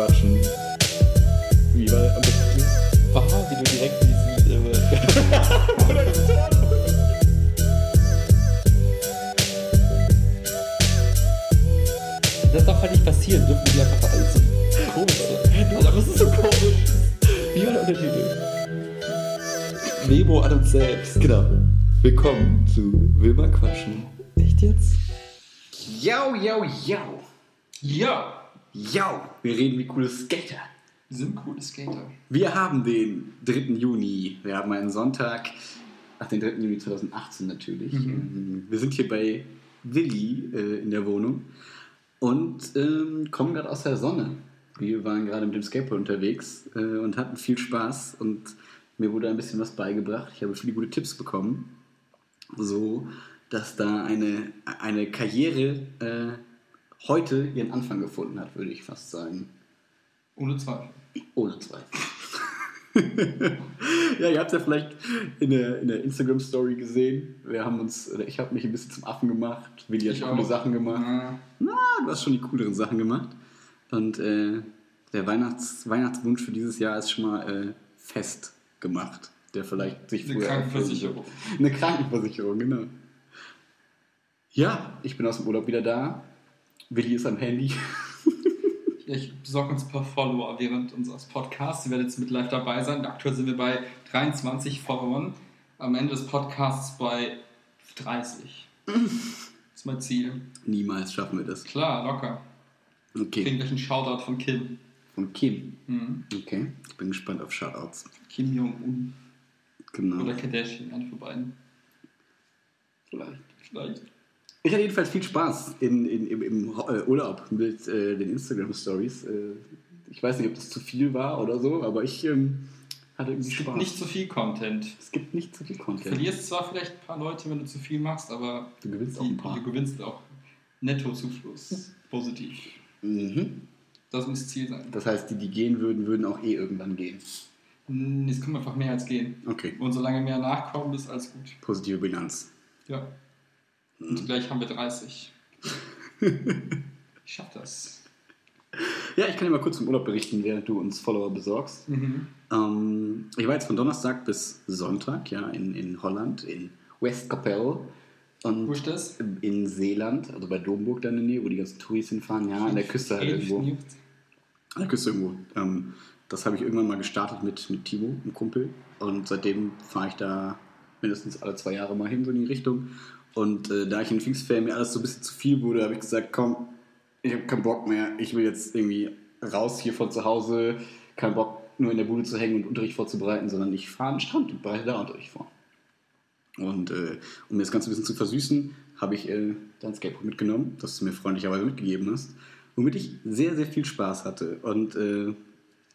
quatschen. Wie war am besten? Wow, wie du direkt diesen. Äh, das darf halt nicht passieren, dürfen die einfach alles so komisch sein. Aber es ist so komisch. Wie war der Untertitel? Memo an uns selbst. Genau. Willkommen zu Wilma Quatschen. Echt jetzt? Yo, yo, yo. Ja! Wir reden wie coole Skater. Wir sind coole Skater. Wir haben den 3. Juni. Wir haben einen Sonntag. Ach, den 3. Juni 2018 natürlich. Ähm, Wir sind hier bei Willi äh, in der Wohnung und ähm, kommen gerade aus der Sonne. Wir waren gerade mit dem Skateboard unterwegs äh, und hatten viel Spaß und mir wurde ein bisschen was beigebracht. Ich habe viele gute Tipps bekommen, so dass da eine, eine Karriere äh, heute ihren Anfang gefunden hat, würde ich fast sagen. Ohne Zweifel. Ohne Zweifel. ja, ihr habt es ja vielleicht in der, in der Instagram-Story gesehen. Wir haben uns, oder ich habe mich ein bisschen zum Affen gemacht. Willi hat Ich coole auch. Sachen gemacht. Ja. Na, du hast schon die cooleren Sachen gemacht. Und äh, der Weihnachts Weihnachtswunsch für dieses Jahr ist schon mal äh, fest gemacht. Der vielleicht sich Eine Krankenversicherung. Eine Krankenversicherung, genau. Ja, ich bin aus dem Urlaub wieder da. Willi ist am Handy. Ich besorge uns ein paar Follower während unseres Podcasts. Ihr werdet jetzt mit live dabei sein. Aktuell sind wir bei 23 Followern. Am Ende des Podcasts bei 30. Das ist mein Ziel. Niemals schaffen wir das. Klar, locker. Wir kriegen Okay. gleich einen Shoutout von Kim. Von Kim. Mhm. Okay. Ich bin gespannt auf Shoutouts. Kim Jong-un Genau. oder Kardashian, eine von beiden. Vielleicht. Vielleicht. Ich hatte jedenfalls viel Spaß in, in, im, im äh, Urlaub mit äh, den Instagram-Stories. Äh, ich weiß nicht, ob das zu viel war oder so, aber ich ähm, hatte irgendwie Es gibt Spaß. nicht so viel Content. es gibt nicht zu viel Du Content. verlierst zwar vielleicht ein paar Leute, wenn du zu viel machst, aber Du gewinnst auch die, ein paar. du gewinnst auch Nettozufluss. Positiv. Mhm. Das muss Ziel sein. Das heißt, die, die gehen würden, würden auch eh irgendwann gehen. Hm, Es kommt einfach mehr als gehen. Okay. Und solange mehr nachkommen, ist alles gut. Positive Bilanz. Ja. Hm. Und gleich haben wir 30. Ich schaff das. Ja, ich kann dir mal kurz vom Urlaub berichten, während du uns Follower besorgst. Mhm. Ähm, ich war jetzt von Donnerstag bis Sonntag ja, in, in Holland, in Westkapelle. Und Wo ist das? in Seeland, also bei Domburg da in der Nähe, wo die ganzen Touris hinfahren, ja, an der Küste halt irgendwo. An der Küste irgendwo. Ähm, das habe ich irgendwann mal gestartet mit, mit Timo, einem Kumpel. Und seitdem fahre ich da mindestens alle zwei Jahre mal hin, so in die Richtung. Und äh, da ich in Pfingstferien mir alles so ein bisschen zu viel wurde, habe ich gesagt, komm, ich habe keinen Bock mehr. Ich will jetzt irgendwie raus hier von zu Hause. Kein Bock, nur in der Bude zu hängen und Unterricht vorzubereiten, sondern ich fahre an den Strand und bereite da Unterricht vor. Und äh, um mir das Ganze ein bisschen zu versüßen, habe ich äh, dein Skateboard mitgenommen, das du mir freundlicherweise mitgegeben hast, womit ich sehr, sehr viel Spaß hatte. Und äh,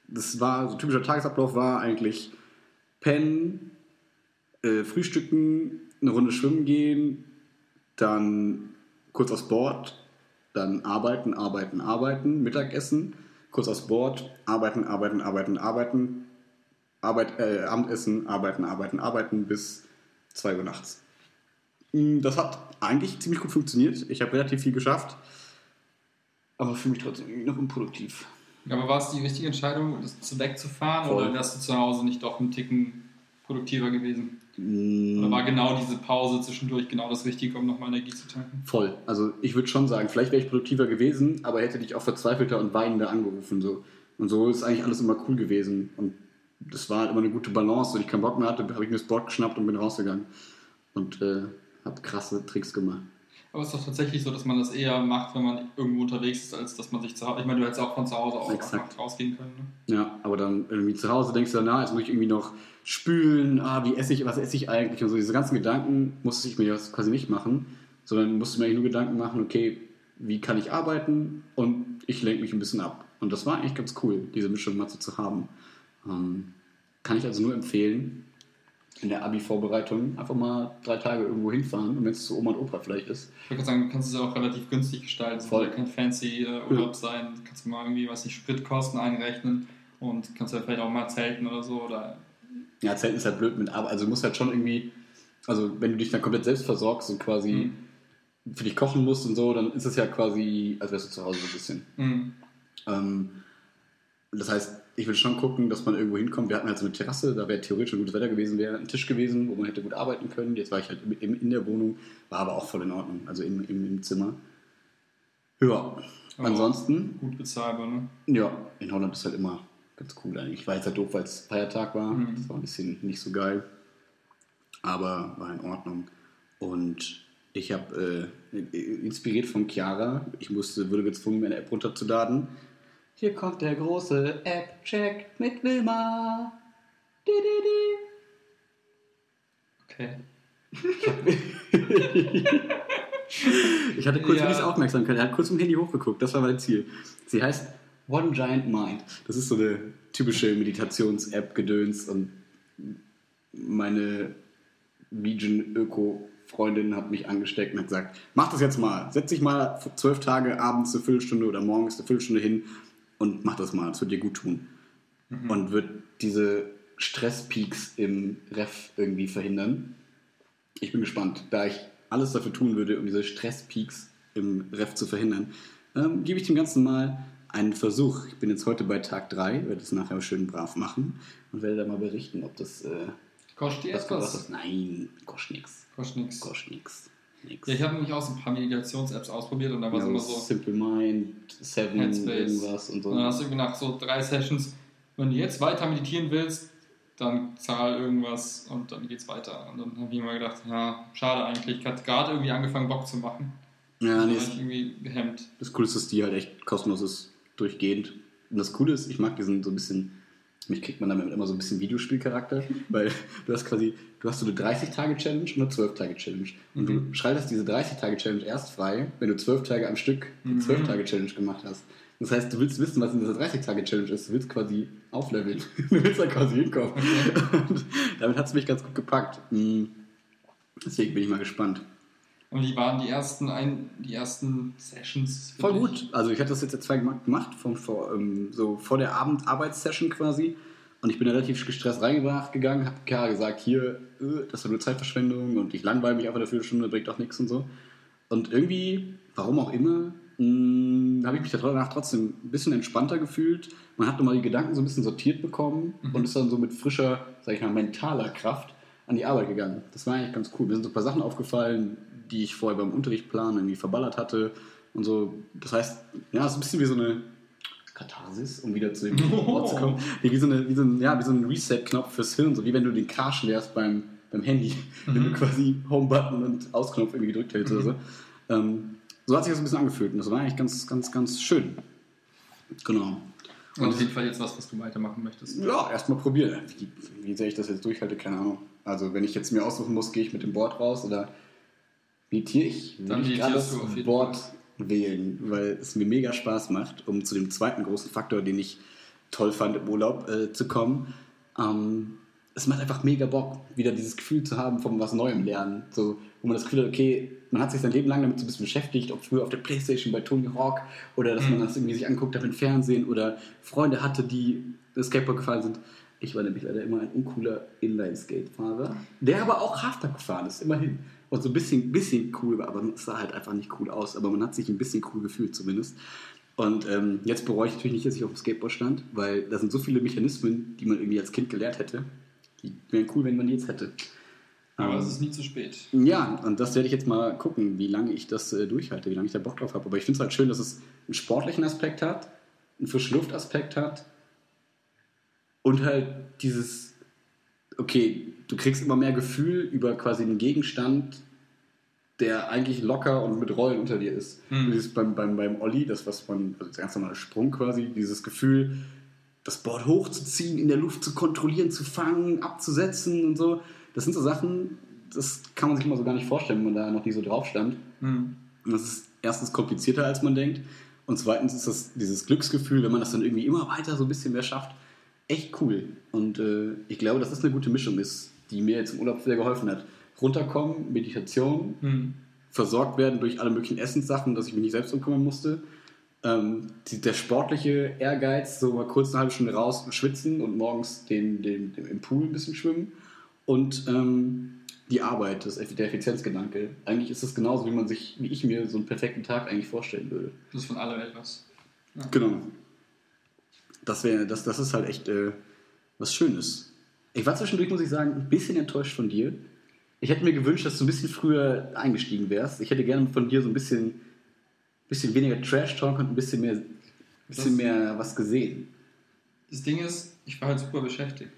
das war, so typischer Tagesablauf war eigentlich pennen, äh, frühstücken, eine Runde schwimmen gehen, dann kurz aufs Board, dann arbeiten, arbeiten, arbeiten, Mittagessen, kurz aufs Board, arbeiten, arbeiten, arbeiten, arbeiten, Arbeit, äh, Abendessen, arbeiten, arbeiten, arbeiten bis 2 Uhr nachts. Mm, Das hat eigentlich ziemlich gut funktioniert. Ich habe relativ viel geschafft, aber für mich trotzdem noch unproduktiv. Aber war es die richtige Entscheidung, das zu wegzufahren Voll. oder wärst du zu Hause nicht doch einen Ticken produktiver gewesen? Mm, Oder war genau diese Pause zwischendurch genau das Richtige, um nochmal Energie zu tanken? Voll. Also ich würde schon sagen, vielleicht wäre ich produktiver gewesen, aber hätte dich auch verzweifelter und weinender angerufen. So. Und so ist eigentlich alles immer cool gewesen. Und das war halt immer eine gute Balance. Wenn ich keinen Bock mehr hatte, habe ich mir das Board geschnappt und bin rausgegangen. Und äh, habe krasse Tricks gemacht. Aber es ist doch tatsächlich so, dass man das eher macht, wenn man irgendwo unterwegs ist, als dass man sich zu Hause. Ich meine, du hättest auch von zu Hause aus Exakt. rausgehen können. Ne? Ja, aber dann irgendwie zu Hause denkst du dann, na, jetzt muss ich irgendwie noch spülen, ah, wie esse ich, was esse ich eigentlich und so. Diese ganzen Gedanken musste ich mir jetzt quasi nicht machen, sondern musste mir eigentlich nur Gedanken machen, okay, wie kann ich arbeiten und ich lenke mich ein bisschen ab. Und das war eigentlich ganz cool, diese Mischung mal so zu haben. Ähm, kann ich also nur empfehlen, in der Abi-Vorbereitung einfach mal drei Tage irgendwo hinfahren und wenn es zu Oma und Opa vielleicht ist. Ich würde sagen, du kannst es ja auch relativ günstig gestalten. Es Voll. soll ja kein fancy äh, Urlaub sein. Du kannst mal irgendwie, was nicht, Spritkosten einrechnen und kannst ja vielleicht auch mal zelten oder so. Oder Ja, Zelten ist halt blöd mit Arbeit. Also du musst halt schon irgendwie, also wenn du dich dann komplett selbst versorgst und quasi für dich kochen musst und so, dann ist es ja quasi, als wärst du zu Hause so ein bisschen. Mhm. Ähm, das heißt, ich würde schon gucken, dass man irgendwo hinkommt. Wir hatten halt so eine Terrasse, da wäre theoretisch schon gutes Wetter gewesen, wäre ein Tisch gewesen, wo man hätte gut arbeiten können. Jetzt war ich halt in, in der Wohnung, war aber auch voll in Ordnung, also im, im, im Zimmer. Ja, ansonsten. Gut bezahlbar, ne? Ja, in Holland ist halt immer ganz cool eigentlich. Ich war jetzt halt doof, weil es Feiertag war. Mhm. Das war ein bisschen nicht so geil. Aber war in Ordnung. Und ich habe äh, inspiriert von Chiara, ich musste, wurde gezwungen, meine App runterzuladen. Hier kommt der große App-Check mit Wilma. Di, di, di. Okay. ich hatte kurz ja. wenig Aufmerksamkeit. Er hat kurz im Handy hochgeguckt. Das war mein Ziel. Sie heißt One Giant Mind. Das ist so eine typische Meditations-App-Gedöns und meine Vegan Öko Freundin hat mich angesteckt und hat gesagt, mach das jetzt mal. Setz dich mal zwölf Tage abends eine Viertelstunde oder morgens eine Viertelstunde hin und mach das mal. Das wird dir gut tun. Mhm. Und wird diese Stresspeaks im Ref irgendwie verhindern. Ich bin gespannt. Da ich alles dafür tun würde, um diese Stresspeaks im Ref zu verhindern, ähm, gebe ich dem Ganzen mal einen Versuch. Ich bin jetzt heute bei Tag 3, werde es nachher schön brav machen und werde da mal berichten, ob das. Äh, kostet dir etwas? Nein, kostet nichts. Kostet nichts. Kostet nichts. Ja, ich habe nämlich auch so ein paar Meditations-Apps ausprobiert und da war es ja, immer so. Simple Mind, Seven, Headspace. irgendwas und so. Und dann hast du irgendwie nach so drei Sessions, wenn du jetzt weiter meditieren willst, dann zahl irgendwas und dann geht's weiter. Und dann habe ich immer gedacht, ja, schade eigentlich. Ich hatte gerade irgendwie angefangen, Bock zu machen. Ja, nee. Ich irgendwie gehemmt. Das Coole ist, dass die halt echt kostenlos ist durchgehend. Und das Coole ist, ich mag diesen so ein bisschen, mich kriegt man damit immer so ein bisschen Videospielcharakter, weil du hast quasi, du hast so eine 30-Tage-Challenge und eine 12-Tage-Challenge. Und mhm. du schaltest diese 30-Tage-Challenge erst frei, wenn du 12 Tage am Stück die 12-Tage-Challenge mhm. gemacht hast. Das heißt, du willst wissen, was in dieser 30-Tage-Challenge ist. Du willst quasi aufleveln. Du willst da quasi hinkommen. Okay. Und damit hat es mich ganz gut gepackt. Mhm. Deswegen bin ich mal gespannt. Und wie waren die ersten, ein, die ersten Sessions? Voll gut. Also ich hatte das jetzt zwei gemacht, von, vor, ähm, so vor der Abendarbeitssession quasi. Und ich bin relativ gestresst reingebracht gegangen, habe Kara gesagt, hier, äh, das ist nur Zeitverschwendung und ich langweile mich einfach eine Viertelstunde, bringt auch nichts und so. Und irgendwie, warum auch immer, hm, habe ich mich danach trotzdem ein bisschen entspannter gefühlt. Man hat nochmal die Gedanken so ein bisschen sortiert bekommen mhm. und ist dann so mit frischer, sag ich mal, mentaler Kraft an die Arbeit gegangen. Das war eigentlich ganz cool. Mir sind so ein paar Sachen aufgefallen, die ich vorher beim Unterrichtplan irgendwie verballert hatte und so. Das heißt, ja, es ist ein bisschen wie so eine Katharsis, um wieder zu dem oh. Wort zu kommen. Wie so, eine, wie so ein, ja, so ein Reset-Knopf fürs Hirn, so wie wenn du den Cache leerst beim, beim Handy, mhm. wenn du quasi Home-Button und Ausknopf irgendwie gedrückt hältst mhm. oder so. Ähm, so hat sich das ein bisschen angefühlt und das war eigentlich ganz, ganz, ganz schön. Genau. Und auf jeden Fall jetzt was, was du weitermachen möchtest. Ja, erstmal probieren. Wie, wie sehr ich das jetzt durchhalte, keine Ahnung. Also wenn ich jetzt mir aussuchen muss, gehe ich mit dem Board raus oder meditiere ich, würde ich gerade das Board wählen, weil es mir mega Spaß macht, um zu dem zweiten großen Faktor, den ich toll fand im Urlaub äh, zu kommen. Ähm, es macht einfach mega Bock, wieder dieses Gefühl zu haben von was Neuem lernen. So, wo man das Gefühl hat, okay, man hat sich sein Leben lang damit so ein bisschen beschäftigt, ob früher auf der Playstation bei Tony Hawk oder dass man mhm. das irgendwie sich anguckt hat im Fernsehen oder Freunde hatte, die Skateboard gefahren sind. Ich war nämlich leider immer ein uncooler Inline-Skate-Fahrer, der aber auch Halfpipe gefahren ist, immerhin und so ein bisschen, bisschen cool war, aber es sah halt einfach nicht cool aus. Aber man hat sich ein bisschen cool gefühlt zumindest. Und ähm, jetzt bereue ich natürlich nicht, dass ich auf dem Skateboard stand, weil da sind so viele Mechanismen, die man irgendwie als Kind gelernt hätte. Die wären cool, wenn man die jetzt hätte. Aber ähm, es ist nie zu spät. Ja, und das werde ich jetzt mal gucken, wie lange ich das äh, durchhalte, wie lange ich da Bock drauf habe. Aber ich finde es halt schön, dass es einen sportlichen Aspekt hat, einen Frischluft-Aspekt hat und halt dieses, okay, du kriegst immer mehr Gefühl über quasi einen Gegenstand, der eigentlich locker und mit Rollen unter dir ist. Mhm. Dieses beim, beim, beim Olli, das was man, also der ganz normale Sprung quasi, dieses Gefühl, das Board hochzuziehen, in der Luft zu kontrollieren, zu fangen, abzusetzen und so. Das sind so Sachen, das kann man sich immer so gar nicht vorstellen, wenn man da noch nie so drauf stand. Mhm. Und das ist erstens komplizierter, als man denkt. Und zweitens ist das dieses Glücksgefühl, wenn man das dann irgendwie immer weiter so ein bisschen mehr schafft, echt cool. Und äh, ich glaube, dass das eine gute Mischung ist die mir jetzt im Urlaub sehr geholfen hat. Runterkommen, Meditation, mhm. versorgt werden durch alle möglichen Essenssachen, dass ich mich nicht selbst umkümmern musste. Ähm, die, der sportliche Ehrgeiz, so mal kurz eine halbe Stunde raus schwitzen und morgens den, den, den im Pool ein bisschen schwimmen. Und ähm, die Arbeit, das, der Effizienzgedanke. Eigentlich ist es genauso, wie man sich, wie ich mir so einen perfekten Tag eigentlich vorstellen würde. Das ist von allem etwas. Ja. Genau. Das, wär, das, das ist halt echt äh, was Schönes. Ich war zwischendurch, muss ich sagen, ein bisschen enttäuscht von dir. Ich hätte mir gewünscht, dass du ein bisschen früher eingestiegen wärst. Ich hätte gerne von dir so ein bisschen, bisschen weniger Trash-Talk und ein bisschen mehr, bisschen mehr was gesehen. Das Ding ist, ich war halt super beschäftigt.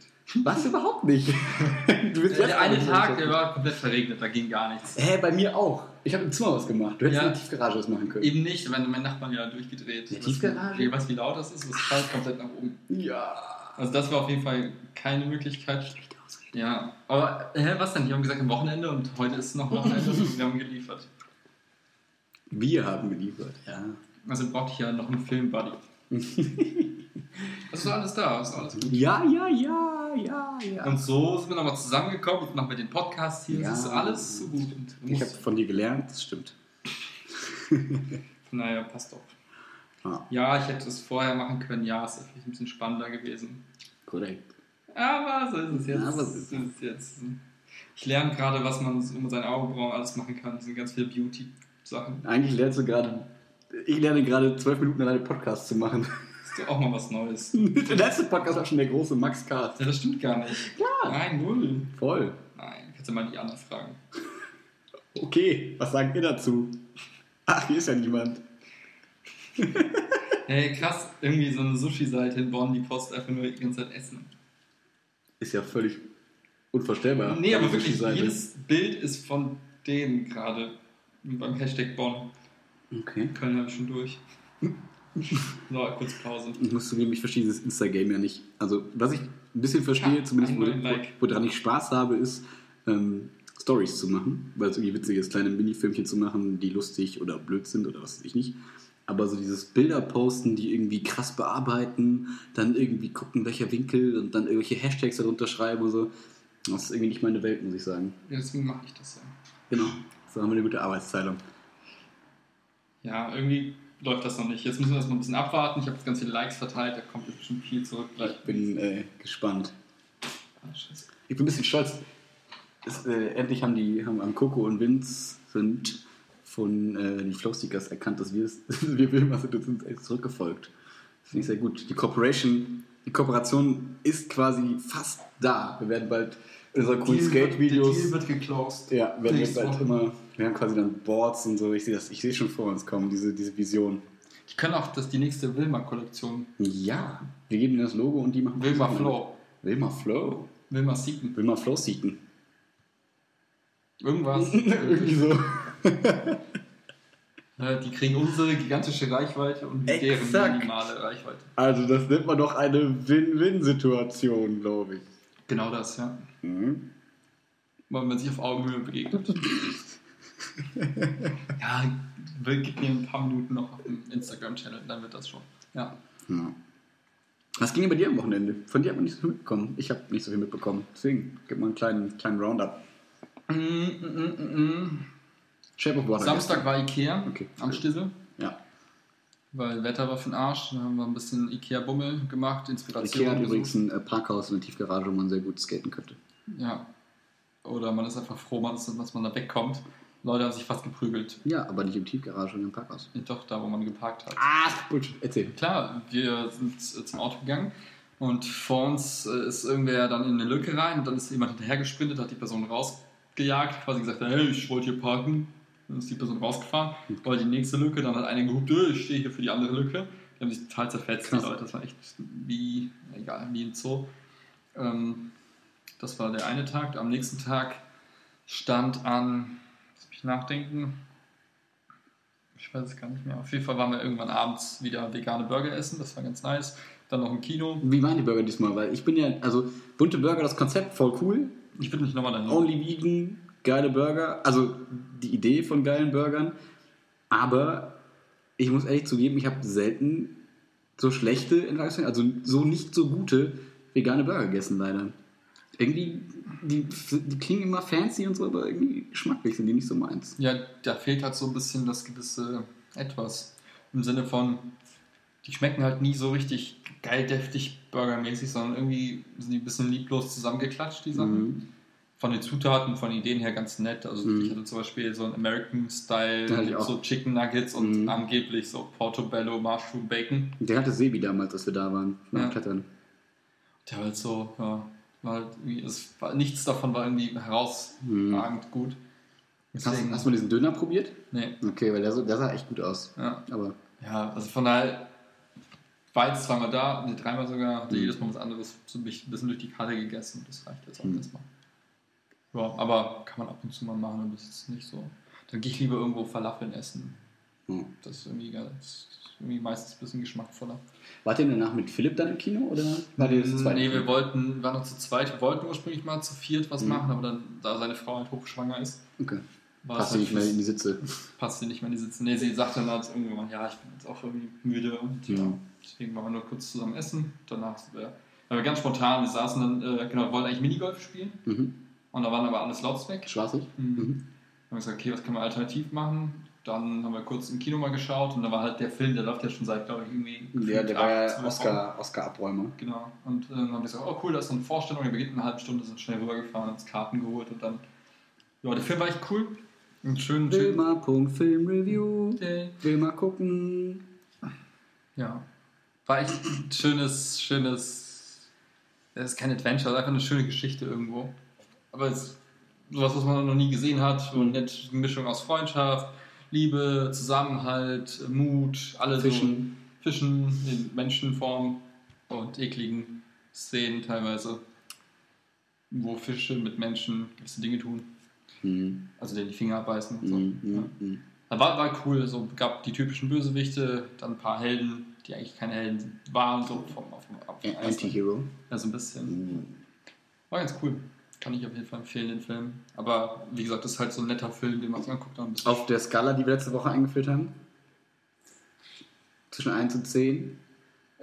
Was überhaupt nicht? Der eine Tag, der war komplett verregnet, da ging gar nichts. Hä, bei mir auch. Ich habe im Zimmer was gemacht. Du hättest ja, in der Tiefgarage was machen können. Eben nicht, wenn mein Nachbarn ja durchgedreht. Die Tiefgarage? Ich weiß, wie laut das ist, das schallt komplett nach oben. Ja. Also das war auf jeden Fall keine Möglichkeit. Schlecht Ja, aber hä, was denn? Die haben gesagt am Wochenende und heute ist noch Wochenende und wir haben geliefert. Wir haben geliefert, ja. Also brauchte ich ja noch einen Film-Buddy. Das ist alles da, das ist alles gut. Ja, ja, ja, ja, ja. Und so sind wir nochmal zusammengekommen, jetzt machen wir den Podcast hier, ja. das ist alles so gut. ich habe von dir gelernt, das stimmt. naja, passt doch. Ah. Ja, ich hätte es vorher machen können, ja, es ist vielleicht ein bisschen spannender gewesen. Korrekt. Aber so ist es jetzt. Aber so ist es jetzt. Ich lerne gerade, was man um seine Augenbrauen alles machen kann. Das sind ganz viele Beauty-Sachen. Eigentlich lernst du gerade, ich lerne gerade zwölf Minuten alleine Podcast zu machen du auch mal was Neues. der letzte Podcast war schon der große Max Cast. Ja, das stimmt gar nicht. Ja. Nein, null. Voll. Nein, kannst du mal die anderen fragen. Okay, was sagen ihr dazu? Ach, hier ist ja niemand. hey, krass, irgendwie so eine Sushi-Seite in Bonn, die postet einfach nur die ganze Zeit Essen. Ist ja völlig unvorstellbar. Nee, aber wirklich, jedes Bild ist von denen gerade beim Hashtag Bonn. Okay. Köln habe ich schon durch. So, kurz Pause. Ich muss zugeben, ich verstehe dieses Insta-Game ja nicht. Also, was ich ein bisschen verstehe, ja, zumindest like. woran ich Spaß habe, ist, ähm, Stories zu machen, weil es irgendwie witzig ist, kleine Minifilmchen zu machen, die lustig oder blöd sind oder was weiß ich nicht. Aber so dieses Bilder posten, die irgendwie krass bearbeiten, dann irgendwie gucken, welcher Winkel und dann irgendwelche Hashtags darunter schreiben und so, das ist irgendwie nicht meine Welt, muss ich sagen. Ja, deswegen mache ich das ja. Genau, so haben wir eine gute Arbeitsteilung. Ja, irgendwie läuft das noch nicht. Jetzt müssen wir das mal ein bisschen abwarten. Ich habe jetzt ganz viele Likes verteilt, da kommt jetzt bestimmt viel zurück. Ich bin äh, gespannt. Ah, ich bin ein bisschen stolz. Es, äh, endlich haben die haben Coco und Vince sind von äh, den Flowseekers erkannt, dass wir es, wir Wilma sind und sind echt zurückgefolgt. Das finde ich sehr gut. Die Corporation, die Kooperation ist quasi fast da. Wir werden bald unsere coolen Skate-Videos. Der Deal wird geclosed. Ja, werden wir bald immer wir haben quasi dann Boards und so. Ich sehe das, ich sehe schon vor uns kommen, diese, diese Vision. Die können auch das die nächste Wilma-Kollektion. Ja, wir geben ihnen das Logo und die machen Wilma Flow. Wilma Flow. Wilma Seeken. Wilma Flow Seeken. Irgendwas. Irgendwie so. die kriegen unsere gigantische Reichweite und deren minimale Reichweite. Also das nennt man doch eine Win-Win-Situation, glaube ich. Genau das, ja. Mhm. Weil man sich auf Augenhöhe begegnet. ja, gib mir ein paar Minuten noch auf dem Instagram-Channel, dann wird das schon. Ja. ja. Was ging denn bei dir am Wochenende? Von dir hat man nicht so viel mitbekommen. Ich habe nicht so viel mitbekommen. Deswegen, gib mal einen kleinen, kleinen Roundup. Mm, mm, mm, mm. Shape of Water. Samstag war Ikea okay. am Stissel. Ja. Weil Wetter war für den Arsch. Da haben wir ein bisschen Ikea-Bummel gemacht, Inspiration. Ikea hat übrigens ein äh, Parkhaus in der Tiefgarage, wo man sehr gut skaten könnte. Ja. Oder man ist einfach froh, dass man da wegkommt. Leute haben sich fast geprügelt. Ja, aber nicht im Tiefgarage, sondern im Parkhaus. Doch, da, wo man geparkt hat. Ach, gut, erzähl. Klar, wir sind zum Auto gegangen und vor uns äh, ist irgendwer dann in eine Lücke rein und dann ist jemand hinterher gesprintet, hat die Person rausgejagt, quasi gesagt, hey, ich wollte hier parken. Dann ist die Person rausgefahren, hm. wollte die nächste Lücke, dann hat einer gehupt, äh, ich stehe hier für die andere Lücke. Die haben sich total zerfetzt, Krass. die Leute. Das war echt wie, egal, wie ein Zoo. Ähm, das war der eine Tag. Am nächsten Tag stand an nachdenken. Ich weiß es gar nicht mehr. Auf jeden Fall waren wir irgendwann abends wieder vegane Burger essen. Das war ganz nice. Dann noch ein Kino. Wie waren die Burger diesmal? Weil ich bin ja, also bunte Burger, das Konzept voll cool. Ich bin nicht nochmal dann. Only vegan, geile Burger. Also die Idee von geilen Burgern. Aber ich muss ehrlich zugeben, ich habe selten so schlechte, also so nicht so gute vegane Burger gegessen, leider irgendwie, die, die klingen immer fancy und so, aber irgendwie geschmacklich sind die nicht so meins. Ja, da fehlt halt so ein bisschen das gewisse Etwas. Im Sinne von, die schmecken halt nie so richtig geil, deftig, burgermäßig, sondern irgendwie sind die ein bisschen lieblos zusammengeklatscht, die Sachen. Mhm. von den Zutaten, von den Ideen her ganz nett. Also Mhm. ich hatte zum Beispiel so einen American-Style, so Chicken Nuggets und Mhm. angeblich so Portobello, Mushroom, Bacon. Der hatte Sebi damals, als wir da waren, beim Ja. Klettern. Der war halt so, ja, war halt irgendwie, es war, nichts davon war irgendwie herausragend gut. Hast, Deswegen, hast du mal diesen Döner probiert? nee, Okay, weil der, so, der sah echt gut aus. ja. Aber Ja, also von daher war jetzt zweimal da, nee, dreimal sogar, hatte Mhm. jedes Mal was anderes, so ein bisschen durch die Karte gegessen. Das reicht jetzt auch Mhm. erstmal. Ja, aber kann man ab und zu mal machen, aber das ist nicht so. Dann gehe ich lieber irgendwo Falafeln essen. hm. Das ist irgendwie, geil. Irgendwie meistens ein bisschen geschmackvoller. wart ihr danach mit Philipp dann im Kino oder war ihr das zu zweit? Nee, wir wollten, waren noch zu zweit, wir wollten ursprünglich mal zu viert was Mhm. machen, aber dann, da seine Frau halt hochschwanger ist, Okay. Passt ihr halt nicht mehr in die Sitze. passt sie nicht mehr in die Sitze. Nee, sie sagt dann halt irgendwann, ja, ich bin jetzt auch irgendwie müde und ja, Mhm. deswegen waren wir nur kurz zusammen essen. Danach sind wir, weil wir ganz spontan, wir saßen dann, äh, genau, wollten eigentlich Minigolf spielen Mhm. und da waren aber alles weg. Schwarzig? Mhm. Mhm. Dann haben wir gesagt, okay, was können wir alternativ machen? Dann haben wir kurz im Kino mal geschaut und da war halt der Film, der läuft ja schon seit, glaube ich, irgendwie. Ja, der war ja. Oscar- Oscar-Abräumer. Genau. Und äh, dann haben wir gesagt, oh cool, da ist so eine Vorstellung, der beginnt in einer halben Stunde, sind schnell rübergefahren, haben uns Karten geholt und dann. Ja, der Film war echt cool. Und schön, schön. Wilma.filmreview. Will mal gucken. Ja. War echt ein schönes, schönes. Es ist kein Adventure, einfach eine schöne Geschichte irgendwo. Aber es ist sowas, was man noch nie gesehen hat. Und nett, eine Mischung aus Freundschaft, Liebe, Zusammenhalt, Mut, alle Fischen. so Fischen in Menschenform und ekligen Szenen teilweise, wo Fische mit Menschen gewisse Dinge tun. Mhm. Also denen die Finger abbeißen und so. Mhm. Ja. Mhm. Da war, war cool, so gab die typischen Bösewichte, dann ein paar Helden, die eigentlich keine Helden waren, so vom, vom, vom Anti-Hero. Ja, so ein bisschen. Mhm. War ganz cool. Kann ich auf jeden Fall empfehlen, den Film. Aber wie gesagt, das ist halt so ein netter Film, den man sich anguckt. Bisschen Auf der Skala, die wir letzte Woche eingeführt haben? Zwischen 1 und 10?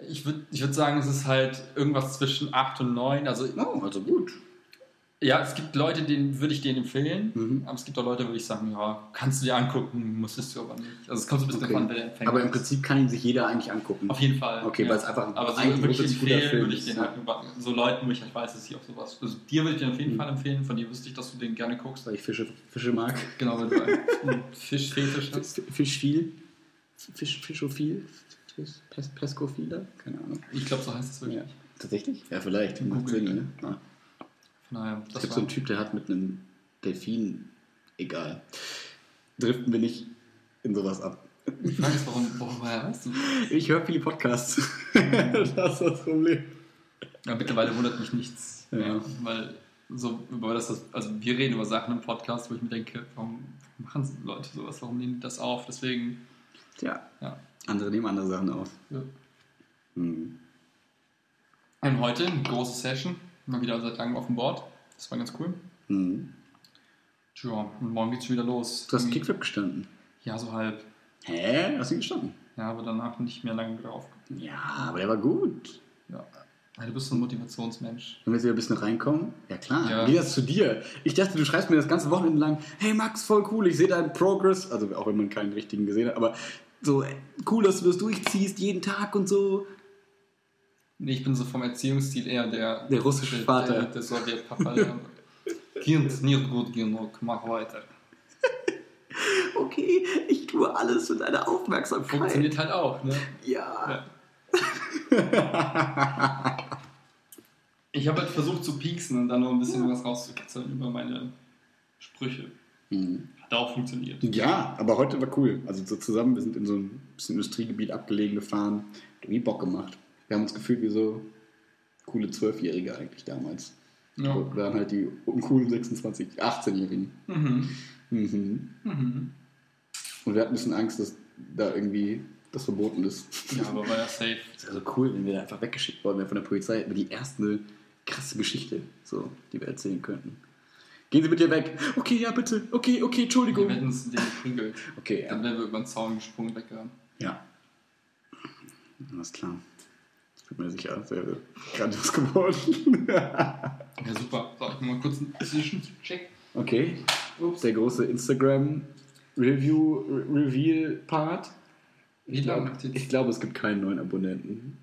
ich würde ich würd sagen, es ist halt irgendwas zwischen 8 und 9. Also, Oh, also gut. Ja, es gibt Leute, denen würde ich den empfehlen. Mhm. Aber es gibt auch Leute, würde ich sagen, ja, kannst du dir angucken, musstest du aber nicht. Also, es kommt so ein bisschen Okay. davon, wer der Empfänger Aber im. Prinzip kann ihn sich jeder eigentlich angucken. Auf jeden Fall. Okay, ja. weil es einfach Aber so wirklich ein guter empfehlen Film würde ich ist, den ja. halt so Leuten, wo ich halt weiß, dass sie auch sowas. Also dir würde ich den auf jeden Mhm. Fall empfehlen, von dir wüsste ich, dass du den gerne guckst. Weil ich Fische, Fische mag. Genau, wenn du einen Fischfetisch hast. Fisch- viel. Fisch, Fischophil. Fisch- Pes Pescophiler? Keine Ahnung. Ich glaube, so heißt es wirklich. Ja. Tatsächlich? Ja, vielleicht. Macht. Sinn, ne? Ja. Von daher, Es das gibt so einen Typ, der hat mit einem Delfin. Egal. Driften wir nicht in sowas ab. ich frage jetzt, warum, warum weißt du? Ich höre viele Podcasts. das ist das Problem. Ja, mittlerweile wundert mich nichts Ja. mehr, weil so über das, das, also wir reden über Sachen im Podcast, wo ich mir denke, warum machen Leute sowas, warum nehmen die das auf? Deswegen, Tja, ja. andere nehmen andere Sachen auf. ja. Hm. Und heute eine große Session, mal wieder seit langem auf dem Board. Das war ganz cool. Hm. Tja, und morgen geht's schon wieder los. Du hast Irgendwie- Kickflip gestanden. Ja, so halb. Hä? Hast du ihn gestanden? Ja, aber danach nicht mehr lange drauf. Ja, aber der war gut. Ja. Ja, Du bist so ein Motivationsmensch. Wenn wir jetzt wieder ein bisschen reinkommen? Ja klar, Ja. wie das zu dir? Ich dachte, du schreibst mir das ganze Wochenende lang, hey Max, voll cool, ich sehe deinen Progress, also auch wenn man keinen richtigen gesehen hat, aber so ey, cool, dass du das durchziehst jeden Tag und so. Ich bin so vom Erziehungsstil eher der, Der russische der, Vater. Der, der Sowjetpapa. Kind, nicht gut genug, mach weiter. Okay, ich tue alles für deine Aufmerksamkeit. Funktioniert halt auch, ne? Ja. Ja. Ich habe halt versucht zu pieksen und dann nur ein bisschen was rauszukitzeln über meine Sprüche. Hm. Hat auch funktioniert. Ja, aber heute war cool. Also so zusammen, wir sind in so ein bisschen Industriegebiet abgelegen gefahren. Hat irgendwie Bock gemacht. Wir haben uns gefühlt wie so coole Zwölfjährige eigentlich damals. Ja. Wir waren halt die uncoolen 26, 18-Jährigen. Mhm. Mhm. Mhm. Und wir hatten ein bisschen Angst, dass da irgendwie das verboten ist. Ja, aber war ja safe. Das wäre so cool, wenn wir da einfach weggeschickt worden wären von der Polizei. Hätten wir die erste krasse Geschichte, so, die wir erzählen könnten. Gehen Sie bitte weg. Okay, ja, bitte. Okay, okay, Wir Entschuldigung. hätten uns den geprügelt. Okay, Dann ja. wären wir über den Zaun gesprungen weggegangen. Ja. Alles klar. Bin mir sicher, das wäre grandios geworden. Ja, super. So, ich mal kurz einen Position-Check. okay. Ups. Der große Instagram-Review-Reveal-Part. Wie Ich jetzt? ich glaube, es gibt keinen neuen Abonnenten.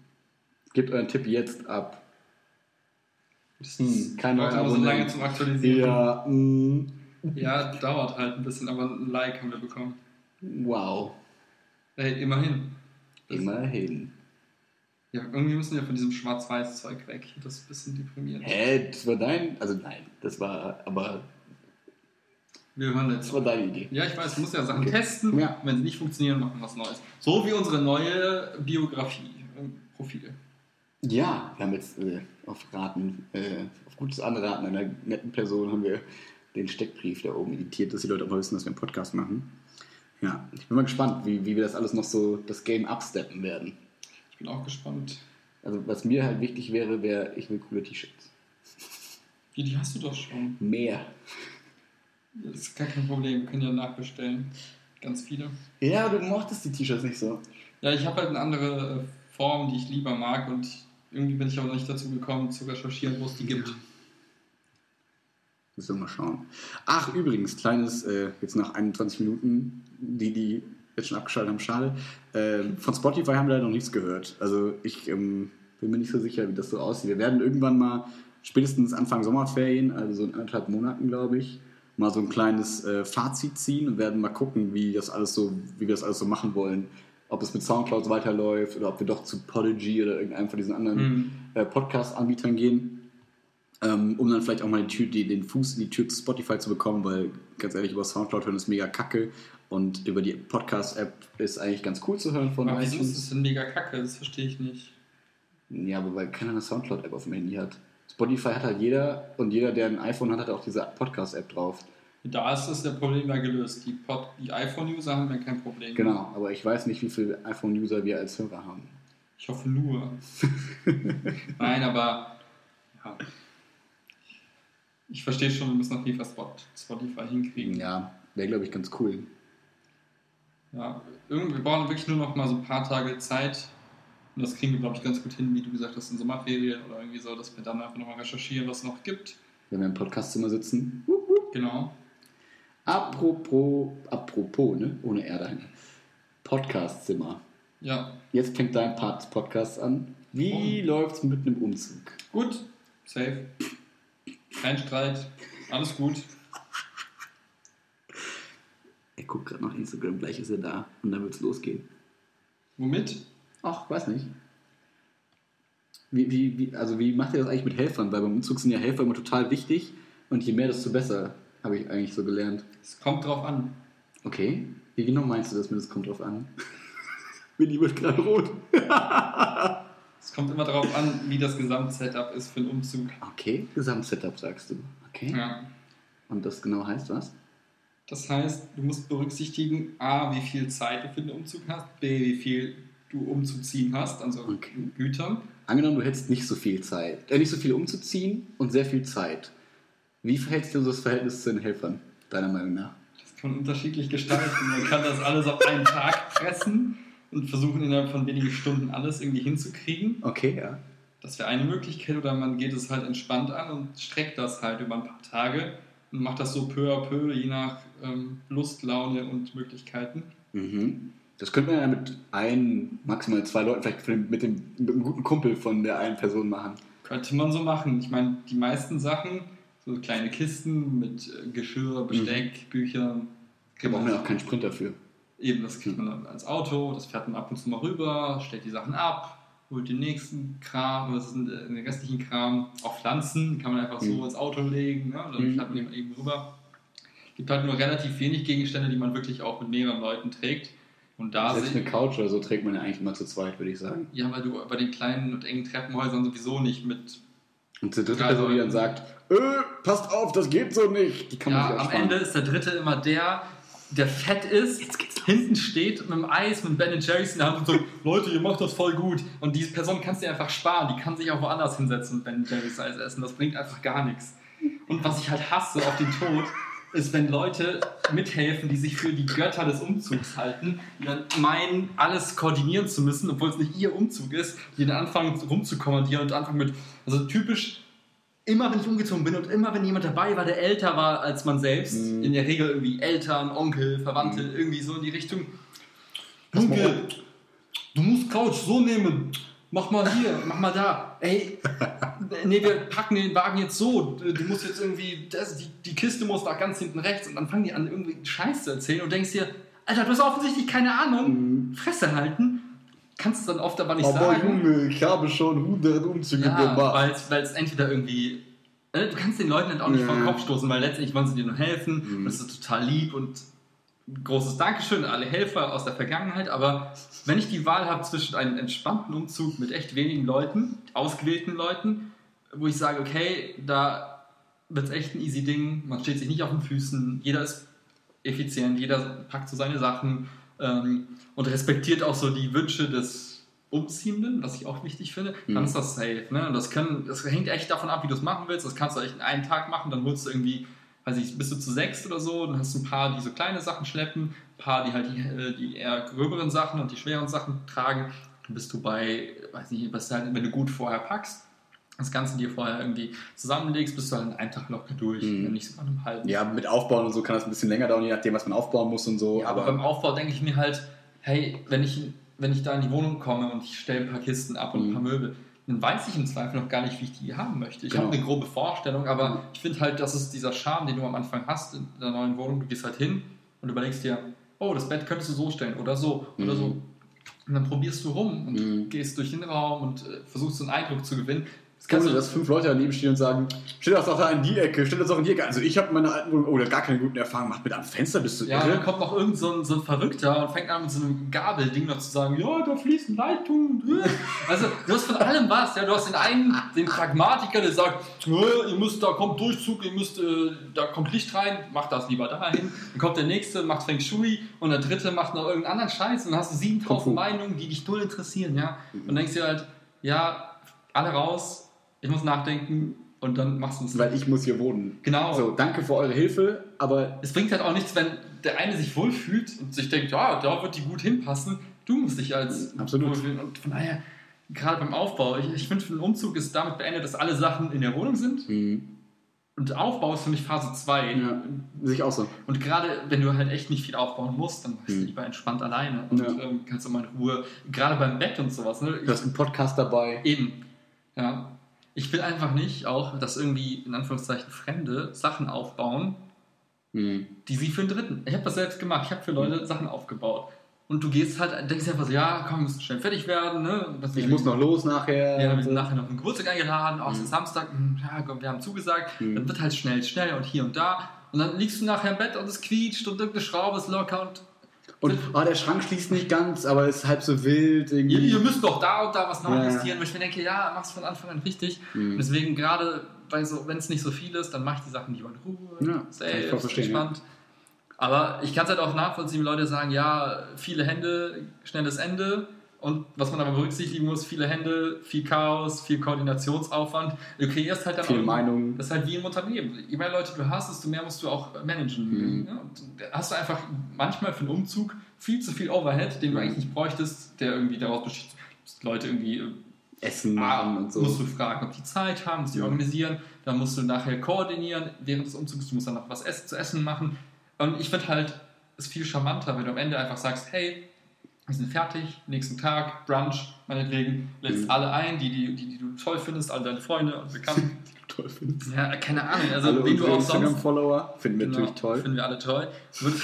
Gebt euren Tipp jetzt ab. Das hm, kein neuer Abonnent. so lange zum Aktualisieren. Ja, mm. ja, dauert halt ein bisschen, aber ein Like haben wir bekommen. Wow. Ey, immerhin. Immerhin. Ja, irgendwie müssen wir von diesem Schwarz-Weiß-Zeug weg. Das ist ein bisschen deprimierend. Hä, das war dein? Also nein, das war aber. Wir hören jetzt. Das war deine Idee. Ja, ich weiß, du musst ja Sachen okay. testen. Ja. Wenn sie nicht funktionieren, machen wir was Neues. So wie unsere neue Biografie, Profil. Ja, wir haben jetzt äh, auf Raten, äh, auf gutes Anraten einer netten Person haben wir den Steckbrief da oben editiert, dass die Leute auch mal wissen, dass wir einen Podcast machen. Ja, ich bin mal gespannt, wie, wie wir das alles noch so, das Game upsteppen werden. Ich bin auch gespannt. Also, was mir halt wichtig wäre, wäre, ich will coole T-Shirts. Die, die hast du doch schon. Mehr. Das ist gar kein Problem, wir können ja nachbestellen. Ganz viele. Ja, du mochtest die T-Shirts nicht so. Ja, ich habe halt eine andere äh, Form, die ich lieber mag und irgendwie bin ich aber nicht dazu gekommen, zu recherchieren, wo es die gibt. Müssen wir mal schauen. Ach, übrigens, kleines, äh, jetzt nach 21 Minuten, die, die jetzt schon abgeschaltet haben, schade. Äh, von Spotify haben wir leider noch nichts gehört. Also ich ähm, bin mir nicht so sicher, wie das so aussieht. Wir werden irgendwann mal, spätestens Anfang Sommerferien, also so in anderthalb Monaten, glaube ich, mal so ein kleines äh, Fazit ziehen und werden mal gucken, wie das alles so, wie wir das alles so machen wollen ob es mit Soundcloud weiterläuft oder ob wir doch zu Podigy oder irgendeinem von diesen anderen mhm. äh, Podcast-Anbietern gehen, ähm, um dann vielleicht auch mal die Tür, die, den Fuß in die Tür zu Spotify zu bekommen, weil ganz ehrlich, über Soundcloud hören ist mega kacke und über die Podcast-App ist eigentlich ganz cool zu hören von Aber wieso ist das denn mega kacke? Das verstehe ich nicht. Ja, aber weil keiner eine Soundcloud-App auf dem Handy hat. Spotify hat halt jeder und jeder, der ein iPhone hat, hat auch diese Podcast-App drauf. Da ist das der Problem ja gelöst. Die, die iPhone-User haben ja kein Problem. Genau, aber ich weiß nicht, wie viele iPhone-User wir als Hörer haben. Ich hoffe nur. Nein, aber ja. ich verstehe schon, wir müssen auf jeden Fall Spotify hinkriegen. Ja, wäre, glaube ich, ganz cool. Ja, irgendwie, wir brauchen wirklich nur noch mal so ein paar Tage Zeit. Und das kriegen wir, glaube ich, ganz gut hin, wie du gesagt hast, in Sommerferien oder irgendwie so, dass wir dann einfach nochmal recherchieren, was es noch gibt. Wenn wir im Podcastzimmer sitzen. Genau. Apropos, apropos, ne? Ohne Erde dahin. Podcastzimmer. Ja. Jetzt fängt dein Part des Podcasts an. Wie oh. läuft's mit einem Umzug? Gut, safe. Kein Streit, alles gut. Er guckt gerade nach Instagram, gleich ist er da und dann wird's losgehen. Womit? Ach, weiß nicht. Wie, wie, wie, also wie macht ihr das eigentlich mit Helfern? Weil beim Umzug sind ja Helfer immer total wichtig und je mehr, desto besser. Habe ich eigentlich so gelernt. Es kommt drauf an. Okay. Wie genau meinst du das mit es kommt drauf an? Willi wird gerade rot. es kommt immer darauf an, wie das Gesamtsetup ist für einen Umzug. Okay, Gesamtsetup sagst du. Okay. Ja. Und das genau heißt was? Das heißt, du musst berücksichtigen, A, wie viel Zeit du für den Umzug hast, B, wie viel du umzuziehen hast, also okay. Gütern. Angenommen, du hättest nicht so viel Zeit, äh, nicht so viel umzuziehen und sehr viel Zeit. Wie verhält sich das Verhältnis zu den Helfern, deiner Meinung nach? Das kann man unterschiedlich gestalten. Man kann das alles auf einen Tag fressen und versuchen innerhalb von wenigen Stunden alles irgendwie hinzukriegen. Okay, ja. Das wäre eine Möglichkeit. Oder man geht es halt entspannt an und streckt das halt über ein paar Tage und macht das so peu à peu, je nach ähm, Lust, Laune und Möglichkeiten. Mhm. Das könnte man ja mit ein, maximal zwei Leuten, vielleicht mit dem, mit einem guten Kumpel von der einen Person machen. Könnte man so machen. Ich meine, die meisten Sachen so kleine Kisten mit äh, Geschirr, Besteck, mhm. Büchern. Da braucht man ja auch keinen Sprint dafür. Eben, das kriegt man dann als Auto, das fährt man ab und zu mal rüber, stellt die Sachen ab, holt den nächsten Kram, sind äh, den restlichen Kram, auch Pflanzen, kann man einfach so mhm. ins Auto legen, ne? dann mhm. man eben rüber. Es gibt halt nur relativ wenig Gegenstände, die man wirklich auch mit mehreren Leuten trägt. Und da Selbst eine Couch oder so trägt man ja eigentlich immer zu zweit, würde ich sagen. Ja, weil du bei den kleinen und engen Treppenhäusern sowieso nicht mit. Und die dritte Person, die dann sagt, äh, passt auf, das geht so nicht. Die kann ja, am Ende ist der dritte immer der, der fett ist, hinten steht mit dem Eis, mit Ben Jerry's in der Hand und so, Leute, ihr macht das voll gut. Und diese Person kannst du einfach sparen, die kann sich auch woanders hinsetzen und Ben Jerry's Eis essen. Das bringt einfach gar nichts. Und was ich halt hasse auf den Tod, ist, wenn Leute mithelfen, die sich für die Götter des Umzugs halten, die dann meinen, alles koordinieren zu müssen, obwohl es nicht ihr Umzug ist, die dann anfangen rumzukommandieren und anfangen mit, also typisch immer wenn ich umgezogen bin und immer wenn jemand dabei war, der älter war als man selbst, mhm. in der Regel irgendwie Eltern, Onkel, Verwandte, mhm. irgendwie so in die Richtung. Onkel, du musst Couch so nehmen. Mach mal hier, mach mal da. Ey, nee, wir packen den Wagen jetzt so, du musst jetzt irgendwie, das, die, die Kiste muss da ganz hinten rechts und dann fangen die an, irgendwie Scheiß zu erzähhlen und denkst dir, Alter, du hast offensichtlich keine Ahnung, mhm. Fresse halten. Kannst du dann oft aber nicht aber sagen. Aber Junge, ich habe schon 100 Umzüge ja, gemacht. Weil es entweder irgendwie äh, du kannst den Leuten halt auch nicht ja. den Kopf stoßen, weil letztendlich wollen sie dir nur helfen mhm. und das ist total lieb und großes Dankeschön an alle Helfer aus der Vergangenheit, aber wenn ich die Wahl habe zwischen einem entspannten Umzug mit echt wenigen Leuten, ausgewählten Leuten, wo ich sage, okay, da wird es echt ein easy Ding, man steht sich nicht auf den Füßen, jeder ist effizient, jeder packt so seine Sachen ähm, und respektiert auch so die Wünsche des Umziehenden, was ich auch wichtig finde, dann mhm. ist das safe. Ne? Das, können, das hängt echt davon ab, wie du es machen willst. Das kannst du echt in einem Tag machen, dann holst du irgendwie weiß ich, bist du zu sechs oder so, dann hast du ein paar, die so kleine Sachen schleppen, ein paar, die halt die, äh, die eher gröberen Sachen und die schweren Sachen tragen. Dann bist du bei, weiß nicht, was halt, wenn du gut vorher packst, das Ganze dir vorher irgendwie zusammenlegst, bist du halt in einem Tag locker durch, mhm. wenn nicht sogar einem halben. Ja, mit Aufbauen und so kann das ein bisschen länger dauern, je nachdem, was man aufbauen muss und so. Ja, aber, aber beim Aufbau denke ich mir halt, hey, wenn ich, wenn ich da in die Wohnung komme und ich stelle ein paar Kisten ab und mhm. ein paar Möbel, dann weiß ich im Zweifel noch gar nicht, wie ich die haben möchte. Ich genau. habe eine grobe Vorstellung, aber ich finde halt, das ist dieser Charme, den du am Anfang hast in der neuen Wohnung. Du gehst halt hin und überlegst dir, oh, das Bett könntest du so stellen oder so mhm. oder so. Mhm. Und dann probierst du rum und mhm. gehst durch den Raum und äh, versuchst so einen Eindruck zu gewinnen. Ohne dass fünf Leute daneben stehen und sagen, stell das doch da in die Ecke, stell das doch in die Ecke. Also ich habe meine alten Wohnung, oh, der hat gar keine guten Erfahrungen gemacht mit am Fenster, bist du Ja, irre? dann kommt noch irgend so ein, so ein Verrückter und fängt an mit so einem Gabelding noch zu sagen, ja, da fließen Leitungen. Also du hast von allem was. Ja, du hast den einen, den Pragmatiker, der sagt, ihr müsst, da kommt Durchzug, ihr müsst, äh, da kommt Licht rein, macht das lieber dahin. Dann kommt der nächste, macht Feng Shui und der dritte macht noch irgendeinen anderen Scheiß und dann hast du 7000 Meinungen, die dich null interessieren. Ja? Und denkst dir halt, ja, alle raus, ich muss nachdenken und dann machst du es. Weil ich muss hier wohnen. Genau. So, danke für eure Hilfe, aber. Es bringt halt auch nichts, wenn der eine sich wohlfühlt und sich denkt, ja, da wird die gut hinpassen. Du musst dich als Absolut. wohlfühlen. Und von daher, gerade beim Aufbau, ich, ich finde, für einen Umzug ist damit beendet, dass alle Sachen in der Wohnung sind. Mhm. Und Aufbau ist für mich Phase 2. Ja, sehe ich auch so. Und gerade wenn du halt echt nicht viel aufbauen musst, dann bist du mhm. lieber entspannt alleine und ja. ähm, kannst du mal in Ruhe, gerade beim Bett und sowas. Ne? Du hast einen Podcast dabei. Eben. Ja. Ich will einfach nicht auch, dass irgendwie in Anführungszeichen Fremde Sachen aufbauen, mhm. die sie für einen Dritten. Ich habe das selbst gemacht. Ich habe für Leute mhm. Sachen aufgebaut. Und du gehst halt, denkst einfach so, ja, komm, wir müssen schnell fertig werden. Ne? ich muss noch los nachher. Ja, wir sind nachher noch einen Geburtstag eingeladen, auch mhm. Samstag, hm, ja, komm, wir haben zugesagt. Mhm. Dann wird halt schnell, schnell und hier und da. Und dann liegst du nachher im Bett und es quietscht und irgendeine Schraube ist locker und und oh, der Schrank schließt nicht ganz, aber ist halb so wild. Irgendwie. Ihr, ihr müsst doch da und da was noch ja. ich mir denke, ja, mach's von Anfang an richtig. Mhm. deswegen gerade, so, wenn es nicht so viel ist, dann mach ich die Sachen lieber in Ruhe. Ja, safe, entspannt. Ja. Aber ich kann es halt auch nachvollziehen, wenn Leute sagen, ja, viele Hände, schnelles Ende. Und was man aber berücksichtigen muss, viele Hände, viel Chaos, viel Koordinationsaufwand. Du kreierst halt dann viel auch, Meinung. Das ist halt wie im Unternehmen. Je mehr Leute du hast, desto mehr musst du auch managen. Mhm. Ja, hast du einfach manchmal für einen Umzug viel zu viel Overhead, den du eigentlich nicht bräuchtest, der irgendwie daraus besteht, dass Leute irgendwie äh, Essen machen und so. Musst du fragen, ob die Zeit haben, musst die organisieren. Dann musst du nachher koordinieren während des Umzugs. Du musst dann noch was zu essen machen. Und ich finde halt, es viel charmanter, wenn du am Ende einfach sagst, hey, wir sind fertig, nächsten Tag, Brunch, meinetwegen, lädst mhm. alle ein, die, die, die, die, du toll findest, alle deine Freunde und Bekannten. die du toll findest. Ja, keine Ahnung, also alle wen du auch Instagram-Follower finden wir genau, natürlich toll. Finden wir alle toll. Wird,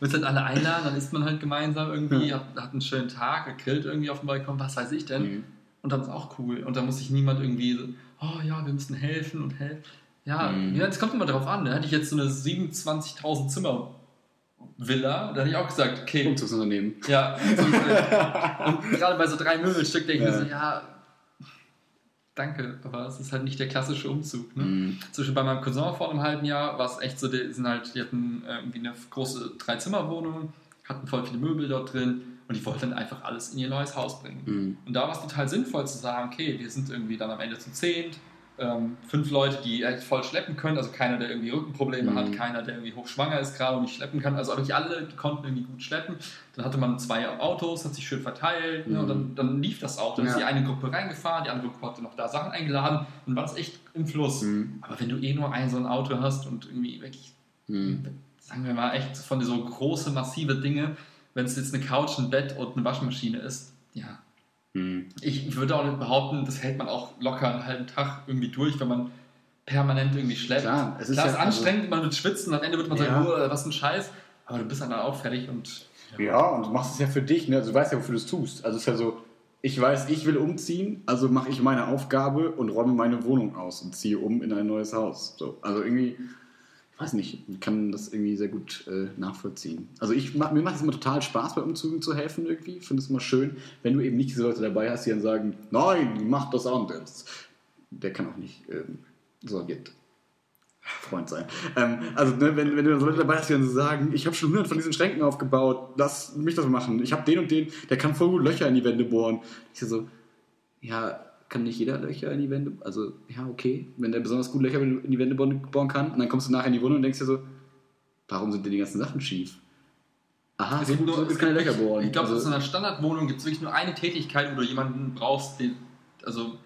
wird halt alle einladen, dann isst man halt gemeinsam irgendwie, ja. hat, hat, einen schönen Tag, grillt irgendwie auf dem Balkon, was weiß ich denn. Mhm. Und dann ist auch cool. Und da muss sich niemand irgendwie so, oh ja, wir müssen helfen und helfen. Ja, mhm. ja, es kommt immer darauf an. Da ne? hätte ich jetzt so eine 27.000 Zimmer Villa, da hätte ich auch gesagt, okay. Umzugsunternehmen. Ja, und gerade bei so drei Möbelstück denke ich ja. mir so, ja, danke, aber es ist halt nicht der klassische Umzug. Ne? Mhm. Zum bei meinem Cousin vor einem halben Jahr war es echt so, die, sind halt, die hatten äh, irgendwie eine große Dreizimmerwohnung, hatten voll viele Möbel dort drin und die wollten dann einfach alles in ihr neues Haus bringen. Mhm. Und da war es total sinnvoll zu sagen, okay, wir sind irgendwie dann am Ende zu zehnt, ähm, fünf Leute, die echt voll schleppen können, also keiner, der irgendwie Rückenprobleme mhm. hat, keiner, der irgendwie hochschwanger ist gerade und nicht schleppen kann, also wirklich alle konnten irgendwie gut schleppen. Dann hatte man zwei Autos, hat sich schön verteilt mhm. ne, und dann, mhm. dann, lief das auch. Dann ja. ist die eine Gruppe reingefahren, die andere Gruppe hatte noch da Sachen eingeladen und war es echt im Fluss. Mhm. Aber wenn du eh nur ein so ein Auto hast und irgendwie wirklich, mhm. sagen wir mal, echt von so große, massive Dinge, wenn es jetzt eine Couch, ein Bett und eine Waschmaschine ist, ja, Hm. Ich würde auch nicht behaupten, das hält man auch locker einen halben Tag irgendwie durch, wenn man permanent irgendwie schleppt. Klar, es ist, Klar, ja, also anstrengend, also, man wird schwitzen, am Ende wird man ja. sagen, oh, was ein Scheiß, aber du bist dann auch fertig und. Ja, ja und du machst es ja für dich, ne? also du weißt ja, wofür du es tust. Also es ist ja so, ich weiß, ich will umziehen, also mache ich meine Aufgabe und räume meine Wohnung aus und ziehe um in ein neues Haus. So, also irgendwie, weiß nicht, ich kann das irgendwie sehr gut äh, nachvollziehen. Also ich, mir macht es immer total Spaß, bei Umzügen zu helfen irgendwie. Finde es immer schön, wenn du eben nicht diese Leute dabei hast, die dann sagen, nein, mach das anders. Der kann auch nicht ähm, so jetzt Freund sein. Ähm, also, ne, wenn, wenn du dann so Leute dabei hast, die dann sagen, ich habe schon hundert von diesen Schränken aufgebaut, lass mich das machen. Ich habe den und den, der kann voll gut Löcher in die Wände bohren. Ich so, ja, kann nicht jeder Löcher in die Wände, also, ja, okay, wenn der besonders gut Löcher in die Wände bohren kann, und dann kommst du nachher in die Wohnung und denkst dir so, warum sind denn die ganzen Sachen schief? Aha, es so gibt, nur, es keine Löcher bohren. Ich glaube, also, in einer Standardwohnung gibt es wirklich nur eine Tätigkeit, wo du jemanden brauchst, den, also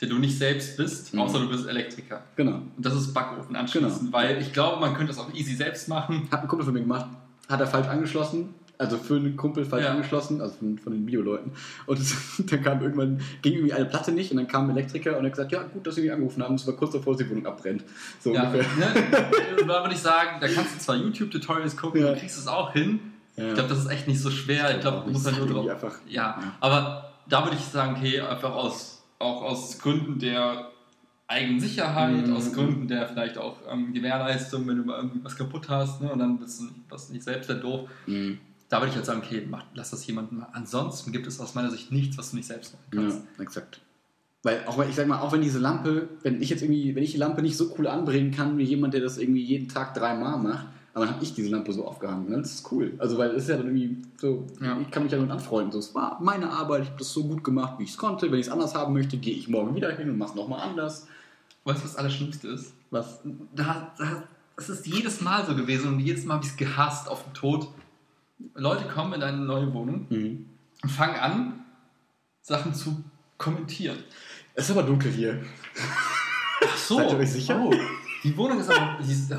der du nicht selbst bist, mhm. außer du bist Elektriker. Genau. Und das ist Backofen anschließen, genau. weil ich glaube, man könnte das auch easy selbst machen. Hat ein Kumpel von mir gemacht, hat er falsch angeschlossen, also für einen Kumpel falsch ja. angeschlossen, also von, von den Bio-Leuten. Und das, dann kam irgendwann, ging irgendwie eine Platte nicht und dann kam ein Elektriker und er hat gesagt, ja gut, dass sie mich angerufen haben, es war kurz davor, dass die Wohnung abbrennt. So ja, ungefähr. Ne? da würde ich sagen, da kannst du zwar YouTube-Tutorials gucken, ja. du kriegst es auch hin. Ja. Ich glaube, das ist echt nicht so schwer. Ich glaube, du musst halt nur drauf. Einfach, ja. aber da würde ich sagen, okay, einfach aus auch aus Gründen der eigenen Sicherheit, mhm. aus Gründen der vielleicht auch ähm, Gewährleistung, wenn du mal irgendwie was kaputt hast ne, und dann bist du was nicht selbst der doof. Mhm. Da würde ich jetzt sagen, okay, mach, lass das jemanden mal. Ansonsten gibt es aus meiner Sicht nichts, was du nicht selbst machen kannst. Ja, exakt. Weil auch ich sag mal, auch wenn diese Lampe, wenn ich jetzt irgendwie, wenn ich die Lampe nicht so cool anbringen kann wie jemand, der das irgendwie jeden Tag dreimal macht, aber dann habe ich diese Lampe so aufgehangen. Ne? Das ist cool. Also, weil es ist ja dann irgendwie so, ja. ich kann mich ja damit anfreunden. So, es war meine Arbeit, ich habe das so gut gemacht, wie ich es konnte. Wenn ich es anders haben möchte, gehe ich morgen wieder hin und mache es nochmal anders. Weißt du, was das Allerschlimmste ist? Was? Da, da, das ist jedes Mal so gewesen und jedes Mal habe ich es gehasst auf den Tod. Leute kommen in eine neue Wohnung mhm. und fangen an, Sachen zu kommentieren. Es ist aber dunkel hier. Ach so. Seid ihr euch sicher? Oh. Die Wohnung ist aber, die ist, äh,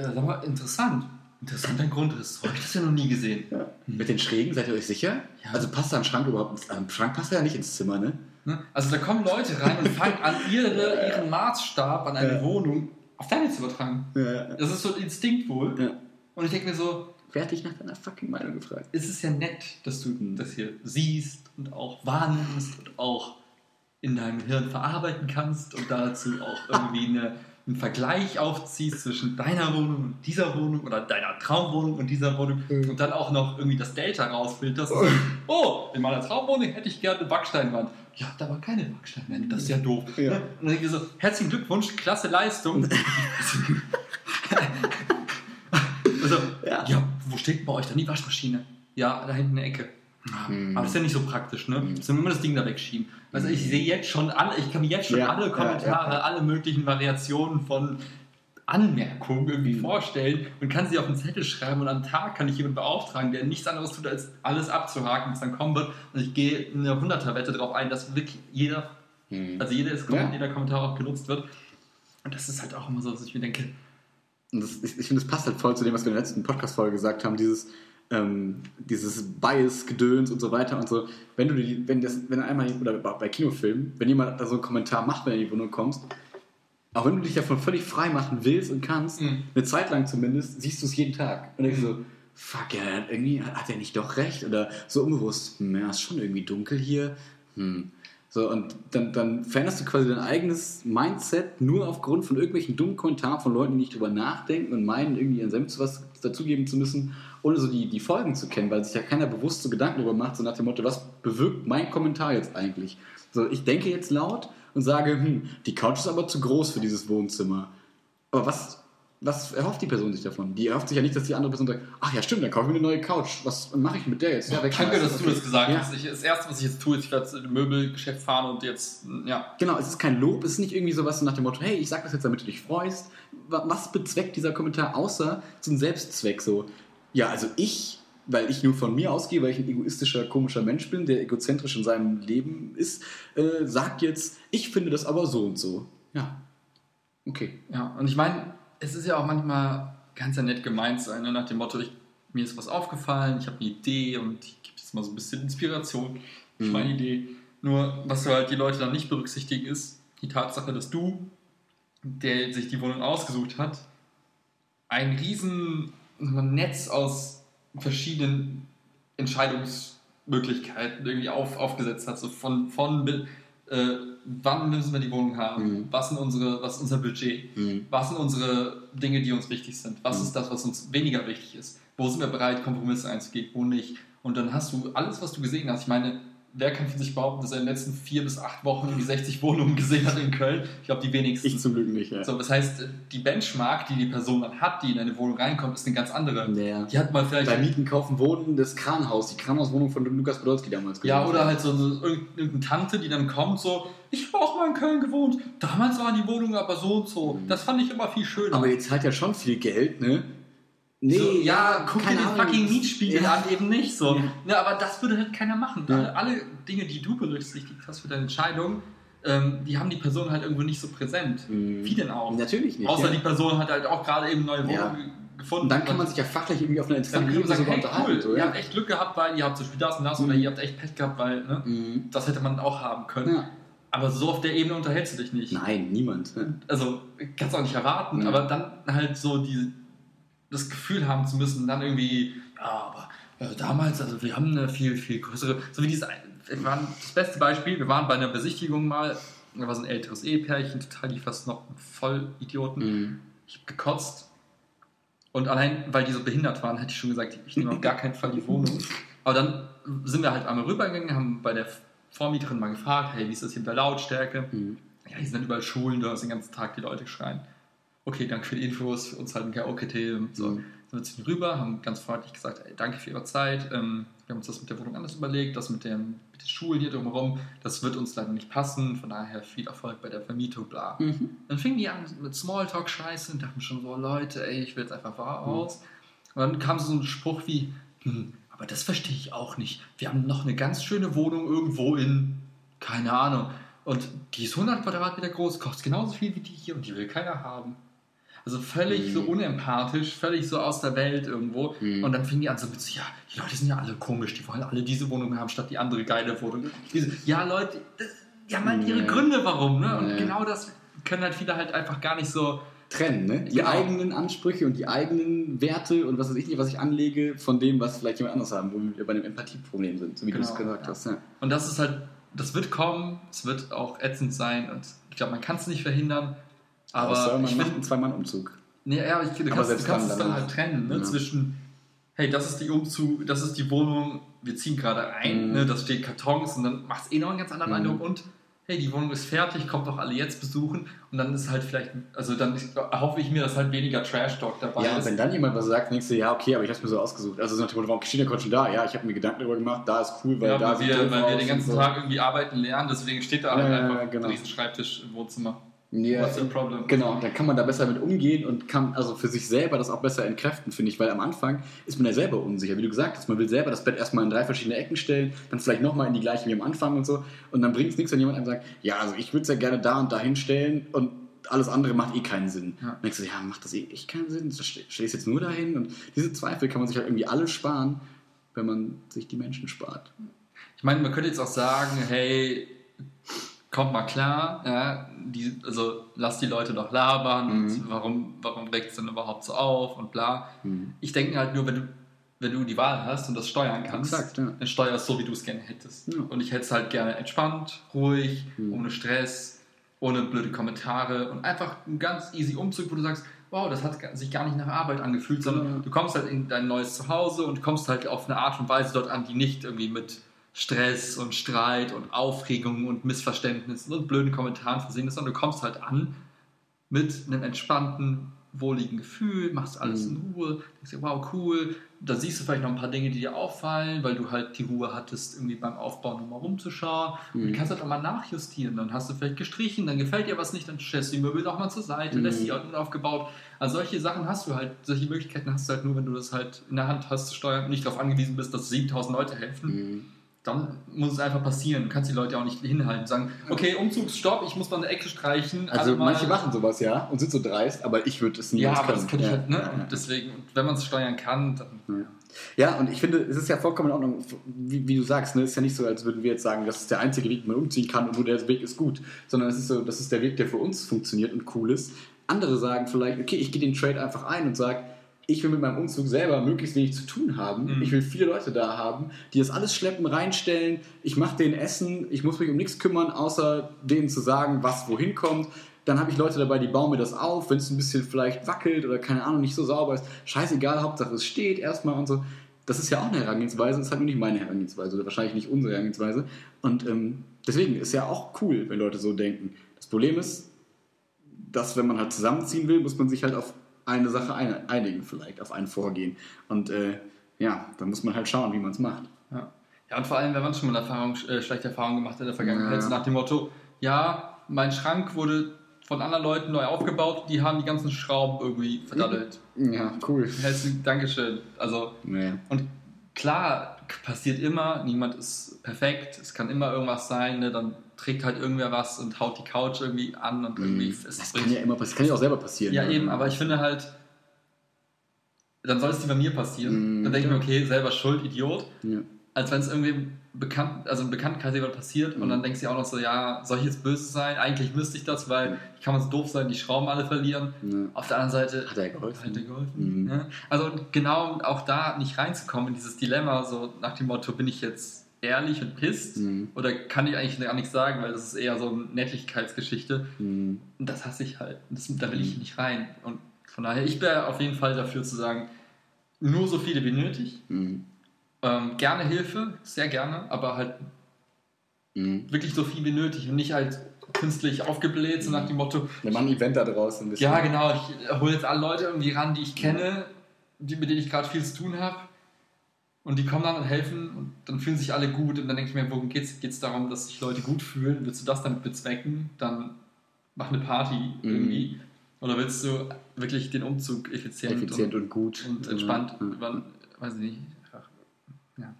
sag mal, interessant. Interessanter Grundriss. Habe ich das ja noch nie gesehen. Ja. Mit den Schrägen, seid ihr euch sicher? Ja. Also passt da ein Schrank überhaupt? Ein Schrank passt ja nicht ins Zimmer, ne? ne? Also da kommen Leute rein und fangen an, ihre, ihren Maßstab an eine ja. Wohnung auf deine zu übertragen. Ja, das ist so ein Instinkt wohl. Und ich denke mir so, Wer hat dich nach deiner fucking Meinung gefragt? Es ist ja nett, dass du das hier siehst und auch wahrnimmst und auch in deinem Hirn verarbeiten kannst und dazu auch irgendwie eine einen Vergleich aufziehst zwischen deiner Wohnung und dieser Wohnung oder deiner Traumwohnung und dieser Wohnung mhm. und dann auch noch irgendwie das Delta rausfilterst. Oh. oh, in meiner Traumwohnung hätte ich gerne eine Backsteinwand. Ja, da war keine Backsteinwand, das ist ja doof. Ja. Und dann denke ich so, herzlichen Glückwunsch, klasse Leistung. also, ja. ja, steht bei euch dann die Waschmaschine? Ja, da hinten in der Ecke. Mhm. Aber das ist ja nicht so praktisch, ne? Mhm. Ich soll immer das Ding da wegschieben. Also ich sehe jetzt schon alle, ich kann mir jetzt schon ja, alle Kommentare, ja, ja, alle möglichen Variationen von Anmerkungen irgendwie mhm. vorstellen und kann sie auf einen Zettel schreiben und am Tag kann ich jemanden beauftragen, der nichts anderes tut, als alles abzuhaken, was dann kommen wird. Und ich gehe in eine Hunderterwette darauf ein, dass wirklich jeder, mhm. also jedes, jeder Kommentar auch genutzt wird. Und das ist halt auch immer so, dass ich mir denke. Das, ich, ich finde, das passt halt voll zu dem, was wir in der letzten Podcast-Folge gesagt haben, dieses ähm, dieses Bias-Gedöns und so weiter und so. Wenn du die, wenn das, wenn einmal, oder bei Kinofilmen, wenn jemand da so einen Kommentar macht, wenn du in die Wohnung kommst, auch wenn du dich davon völlig frei machen willst und kannst, mhm. eine Zeit lang zumindest, siehst du es jeden Tag. Und denkst mhm. so, fuck, ja, irgendwie hat er nicht doch recht. Oder so unbewusst, hm, ja, ist schon irgendwie dunkel hier. Hm. So, und dann, dann veränderst du quasi dein eigenes Mindset nur aufgrund von irgendwelchen dummen Kommentaren von Leuten, die nicht drüber nachdenken und meinen, irgendwie ihren Senf was dazugeben zu müssen ohne so die, die Folgen zu kennen, weil sich ja keiner bewusst so Gedanken darüber macht, so nach dem Motto, was bewirkt mein Kommentar jetzt eigentlich? So, ich denke jetzt laut und sage, hm, die Couch ist aber zu groß für dieses Wohnzimmer. Aber was, was erhofft die Person sich davon? Die erhofft sich ja nicht, dass die andere Person sagt, ach ja, stimmt, dann kaufe ich mir eine neue Couch. Was mache ich mit der jetzt? Ja, Danke, dass du das gesagt ja. hast. Ich, das Erste, was ich jetzt tue, ist, ich werde ins Möbelgeschäft fahren und jetzt, ja. Genau, es ist kein Lob, es ist nicht irgendwie sowas nach dem Motto, hey, ich sage das jetzt, damit du dich freust. Was bezweckt dieser Kommentar außer zum Selbstzweck so? Ja, also ich, weil ich nur von mir ausgehe, weil ich ein egoistischer, komischer Mensch bin, der egozentrisch in seinem Leben ist, äh, sagt jetzt, ich finde das aber so und so. Ja. Okay. Ja, und ich meine, es ist ja auch manchmal ganz ja nett gemeint sein, ne? nach dem Motto, ich, mir ist was aufgefallen, ich habe eine Idee und ich gebe jetzt mal so ein bisschen Inspiration für mhm. meine Idee. Nur, was halt die Leute dann nicht berücksichtigen, ist die Tatsache, dass du, der sich die Wohnung ausgesucht hat, ein riesen Netz aus verschiedenen Entscheidungsmöglichkeiten irgendwie auf, aufgesetzt hat. So von, von äh, wann müssen wir die Wohnung haben? Mhm. Was, sind unsere, was ist unser Budget? Mhm. Was sind unsere Dinge, die uns wichtig sind? Was mhm. ist das, was uns weniger wichtig ist? Wo sind wir bereit, Kompromisse einzugehen? Wo nicht? Und dann hast du alles, was du gesehen hast. Ich meine, wer kann von sich behaupten, dass er in den letzten vier bis acht Wochen irgendwie 60 Wohnungen gesehen hat in Köln? Ich glaube, die wenigsten. Ich zum Glück nicht, ja. So, das heißt, die Benchmark, die die Person dann hat, die in eine Wohnung reinkommt, ist eine ganz andere. Ja. Die hat mal vielleicht... Bei Mieten, Kaufen, Wohnen, das Kranhaus, die Kranhauswohnung von Lukas Podolski damals. Ja, oder halt so eine, irgendeine Tante, die dann kommt, so, ich habe auch mal in Köln gewohnt, damals waren die Wohnungen aber so und so. Mhm. Das fand ich immer viel schöner. Aber jetzt hat ja schon viel Geld, ne? Nee, so, ja, guck dir den Ahnung. fucking Mietspiegel ja. an, eben nicht so. Ja. ja. aber das würde halt keiner machen. Ja. Alle, Dinge, die du berücksichtigt hast für deine Entscheidung, ähm, die haben die Person halt irgendwo nicht so präsent. Mhm. Wie denn auch? Natürlich nicht. Außer die Person hat halt auch gerade eben neue Wohnungen gefunden. Und dann kann man sich ja fachlich irgendwie auf einer interessanten Ebene sagen, hey, cool, so, ihr habt echt Glück gehabt, weil ihr habt zum Beispiel das und das mhm. oder ihr habt echt Pech gehabt, weil ne, mhm. das hätte man auch haben können. Aber so auf der Ebene unterhältst du dich nicht. Nein, niemand. Also kannst du auch nicht erwarten, aber dann halt so diese das Gefühl haben zu müssen, dann irgendwie, ja, aber äh, damals, also wir haben eine viel, viel größere, so wie dieses, wir waren, das beste Beispiel, wir waren bei einer Besichtigung mal, da war so ein älteres Ehepärchen, total die fast noch Vollidioten. Mhm. Ich habe gekotzt und allein, weil die so behindert waren, hätte ich schon gesagt, ich nehme auf gar keinen Fall die Wohnung. Aber dann sind wir halt einmal rübergegangen, haben bei der Vormieterin mal gefragt, hey, wie ist das hier mit der Lautstärke? Mhm. Ja, hier sind überall Schulen, du hast den ganzen Tag die Leute schreien okay, danke für die Infos, für uns halt ein Karaoke-Tee. So. Mhm. Sind wir zu rüber, haben ganz freundlich gesagt, ey, danke für Ihre Zeit. Ähm, wir haben uns das mit der Wohnung anders überlegt, das mit, dem, mit den Schulen hier drumherum, das wird uns leider nicht passen, von daher viel Erfolg bei der Vermietung, bla. Mhm. Dann fingen die an mit Smalltalk-Scheiße und dachten schon so, Leute, ey, ich will jetzt einfach raus. Mhm. Und dann kam so ein Spruch wie, hm, aber das verstehe ich auch nicht. Wir haben noch eine ganz schöne Wohnung irgendwo in, keine Ahnung, und die ist 100 Quadratmeter groß, kostet genauso viel wie die hier und die will keiner haben. Also völlig mhm. so unempathisch, völlig so aus der Welt irgendwo. Mhm. Und dann fingen die an so mit so, ja, die Leute sind ja alle komisch, die wollen alle diese Wohnung haben statt die andere geile Wohnung. So, ja, Leute, das, die haben halt ihre Gründe, warum, ne? Und genau das können halt viele halt einfach gar nicht so trennen, ne? Die genau. eigenen Ansprüche und die eigenen Werte und was weiß ich nicht, was ich anlege, von dem, was vielleicht jemand anderes haben, wo wir bei dem Empathieproblem sind, so wie genau, du es gesagt ja. hast. Ja. Und das ist halt, das wird kommen, es wird auch ätzend sein und ich glaube, man kann es nicht verhindern, aber Außer man ich macht einen Zwei-Mann-Umzug. Nee, ja, ich, du, kannst, du kannst es dann halt trennen, ne? Ja. zwischen, hey, das ist die Umzug, das ist die Wohnung, wir ziehen gerade ein, mhm. ne? das steht Kartons und dann macht es eh noch einen ganz anderen mhm. Eindruck und hey, die Wohnung ist fertig, kommt doch alle jetzt besuchen und dann ist halt vielleicht, also dann hoffe ich mir, dass halt weniger Trash-Talk dabei ja, ist. Ja, wenn dann jemand was sagt, denkst du, ja, okay, aber ich habe es mir so ausgesucht. Also so nach dem Motto, warum steht der schon da? Ja, ich habe mir Gedanken darüber gemacht, da ist cool, weil ja, da weil wir, weil wir den ganzen so. Tag irgendwie arbeiten lernen, deswegen steht da halt ja, einfach genau. ein Schreibtisch im Wohnzimmer. Ja, What's the problem? Genau, dann kann man da besser mit umgehen und kann also für sich selber das auch besser entkräften, finde ich, weil am Anfang ist man ja selber unsicher, wie du gesagt hast. Man will selber das Bett erstmal in drei verschiedene Ecken stellen, dann vielleicht nochmal in die gleiche wie am Anfang und so. Und dann bringt es nichts, wenn jemand einem sagt, ja, also ich würde es ja gerne da und da hinstellen und alles andere macht eh keinen Sinn. Ja. Dann denkst du, ja, macht das eh echt keinen Sinn? Es jetzt nur dahin? Und diese Zweifel kann man sich halt irgendwie alle sparen, wenn man sich die Menschen spart. Ich meine, man könnte jetzt auch sagen, hey, kommt mal klar, ja, die, also lass die Leute doch labern, mhm. warum, warum regt es denn überhaupt so auf und bla. Mhm. Ich denke halt nur, wenn du, wenn du die Wahl hast und das steuern kannst, Exakt, ja. dann steuerst so, wie du es gerne hättest. Ja. Und ich hätte es halt gerne entspannt, ruhig, mhm. ohne Stress, ohne blöde Kommentare und einfach ein ganz easy Umzug, wo du sagst, wow, das hat sich gar nicht nach Arbeit angefühlt, sondern du kommst halt in dein neues Zuhause und kommst halt auf eine Art und Weise dort an, die nicht irgendwie mit Stress und Streit und Aufregung und Missverständnissen und blöden Kommentaren versehen ist, sondern du kommst halt an mit einem entspannten, wohligen Gefühl, machst alles mhm. in Ruhe, denkst dir, wow, cool. Da siehst du vielleicht noch ein paar Dinge, die dir auffallen, weil du halt die Ruhe hattest, irgendwie beim Aufbau nochmal rumzuschauen. Mhm. Und du kannst halt auch mal nachjustieren. Dann hast du vielleicht gestrichen, dann gefällt dir was nicht, dann stellst du die Möbel nochmal zur Seite, mhm. lässt die unten aufgebaut. Also solche Sachen hast du halt, solche Möglichkeiten hast du halt nur, wenn du das halt in der Hand hast, steuern und nicht darauf angewiesen bist, dass 7000 Leute helfen mhm dann muss es einfach passieren. Du kannst die Leute auch nicht hinhalten. Sagen, okay, Umzugsstopp, ich muss mal eine Ecke streichen. Also manche machen sowas ja und sind so dreist, aber ich würde es nie Ja, aber können. das könnte ja. ich halt, ne? Ja, ja. deswegen, wenn man es steuern kann, dann. Ja, und ich finde, es ist ja vollkommen in Ordnung, wie, wie du sagst, ne? es ist ja nicht so, als würden wir jetzt sagen, das ist der einzige Weg, den man umziehen kann und nur der Weg ist gut, sondern es ist so, das ist der Weg, der für uns funktioniert und cool ist. Andere sagen vielleicht, okay, ich gehe den Trade einfach ein und sage, ich will mit meinem Umzug selber möglichst wenig zu tun haben. Mhm. Ich will viele Leute da haben, die das alles schleppen, reinstellen. Ich mache denen Essen. Ich muss mich um nichts kümmern, außer denen zu sagen, was wohin kommt. Dann habe ich Leute dabei, die bauen mir das auf, wenn es ein bisschen vielleicht wackelt oder keine Ahnung, nicht so sauber ist. Scheißegal, Hauptsache es steht erstmal und so. Das ist ja auch eine Herangehensweise, das ist halt nur nicht meine Herangehensweise oder wahrscheinlich nicht unsere Herangehensweise. Und ähm, deswegen ist ja auch cool, wenn Leute so denken. Das Problem ist, dass wenn man halt zusammenziehen will, muss man sich halt auf eine Sache einigen, vielleicht auf ein Vorgehen. Und äh, ja, da muss man halt schauen, wie man es macht. Ja. ja, und vor allem, wenn man schon mal Erfahrung, äh, schlechte Erfahrungen gemacht hat in der Vergangenheit, ja. so nach dem Motto, ja, mein Schrank wurde von anderen Leuten neu aufgebaut, die haben die ganzen Schrauben irgendwie verdattelt. Ja, cool. Herzlichen Dankeschön. Also, nee. und klar, passiert immer, niemand ist perfekt, es kann immer irgendwas sein, ne? dann trägt halt irgendwer was und haut die Couch irgendwie an und irgendwie. Mm, das kann ja immer passieren, kann ja auch selber passieren. Ja, ja, eben, aber ich finde halt, dann soll es nicht bei mir passieren. Mm, dann denke ich mir, okay, selber schuld, Idiot. Ja. Als wenn es irgendwie bekannt, also im Bekanntenkreis jemand passiert mm. und dann denkst du auch noch so, ja, soll ich jetzt böse sein? Eigentlich müsste ich das, weil ich kann man so doof sein, die Schrauben alle verlieren. Auf der anderen Seite hat er geholfen. Hat er geholfen. Mhm. Ja? Also genau auch da nicht reinzukommen in dieses Dilemma, so nach dem Motto, bin ich jetzt ehrlich und pisst mhm. oder kann ich eigentlich gar nichts sagen, weil das ist eher so eine Nettigkeitsgeschichte. Mhm. Und das hasse ich halt. Das, da will ich mhm. nicht rein. Und von daher, ich wäre auf jeden Fall dafür zu sagen, nur so viele wie nötig. Mhm. Ähm, gerne Hilfe, sehr gerne, aber halt mhm. wirklich so viel wie nötig und nicht halt künstlich aufgebläht, so nach dem Motto. Wir machen ein Event da draußen. Ja, genau. Ich hole jetzt alle Leute irgendwie ran, die ich kenne, die, mit denen ich gerade viel zu tun habe und die kommen dann und helfen und dann fühlen sich alle gut. Und dann denke ich mir, worum geht es? Geht es darum, dass sich Leute gut fühlen? Willst du das damit bezwecken? Dann mach eine Party mhm. irgendwie. Oder willst du wirklich den Umzug effizient, effizient und, und gut und entspannt, mhm. über, weiß ich nicht, ja.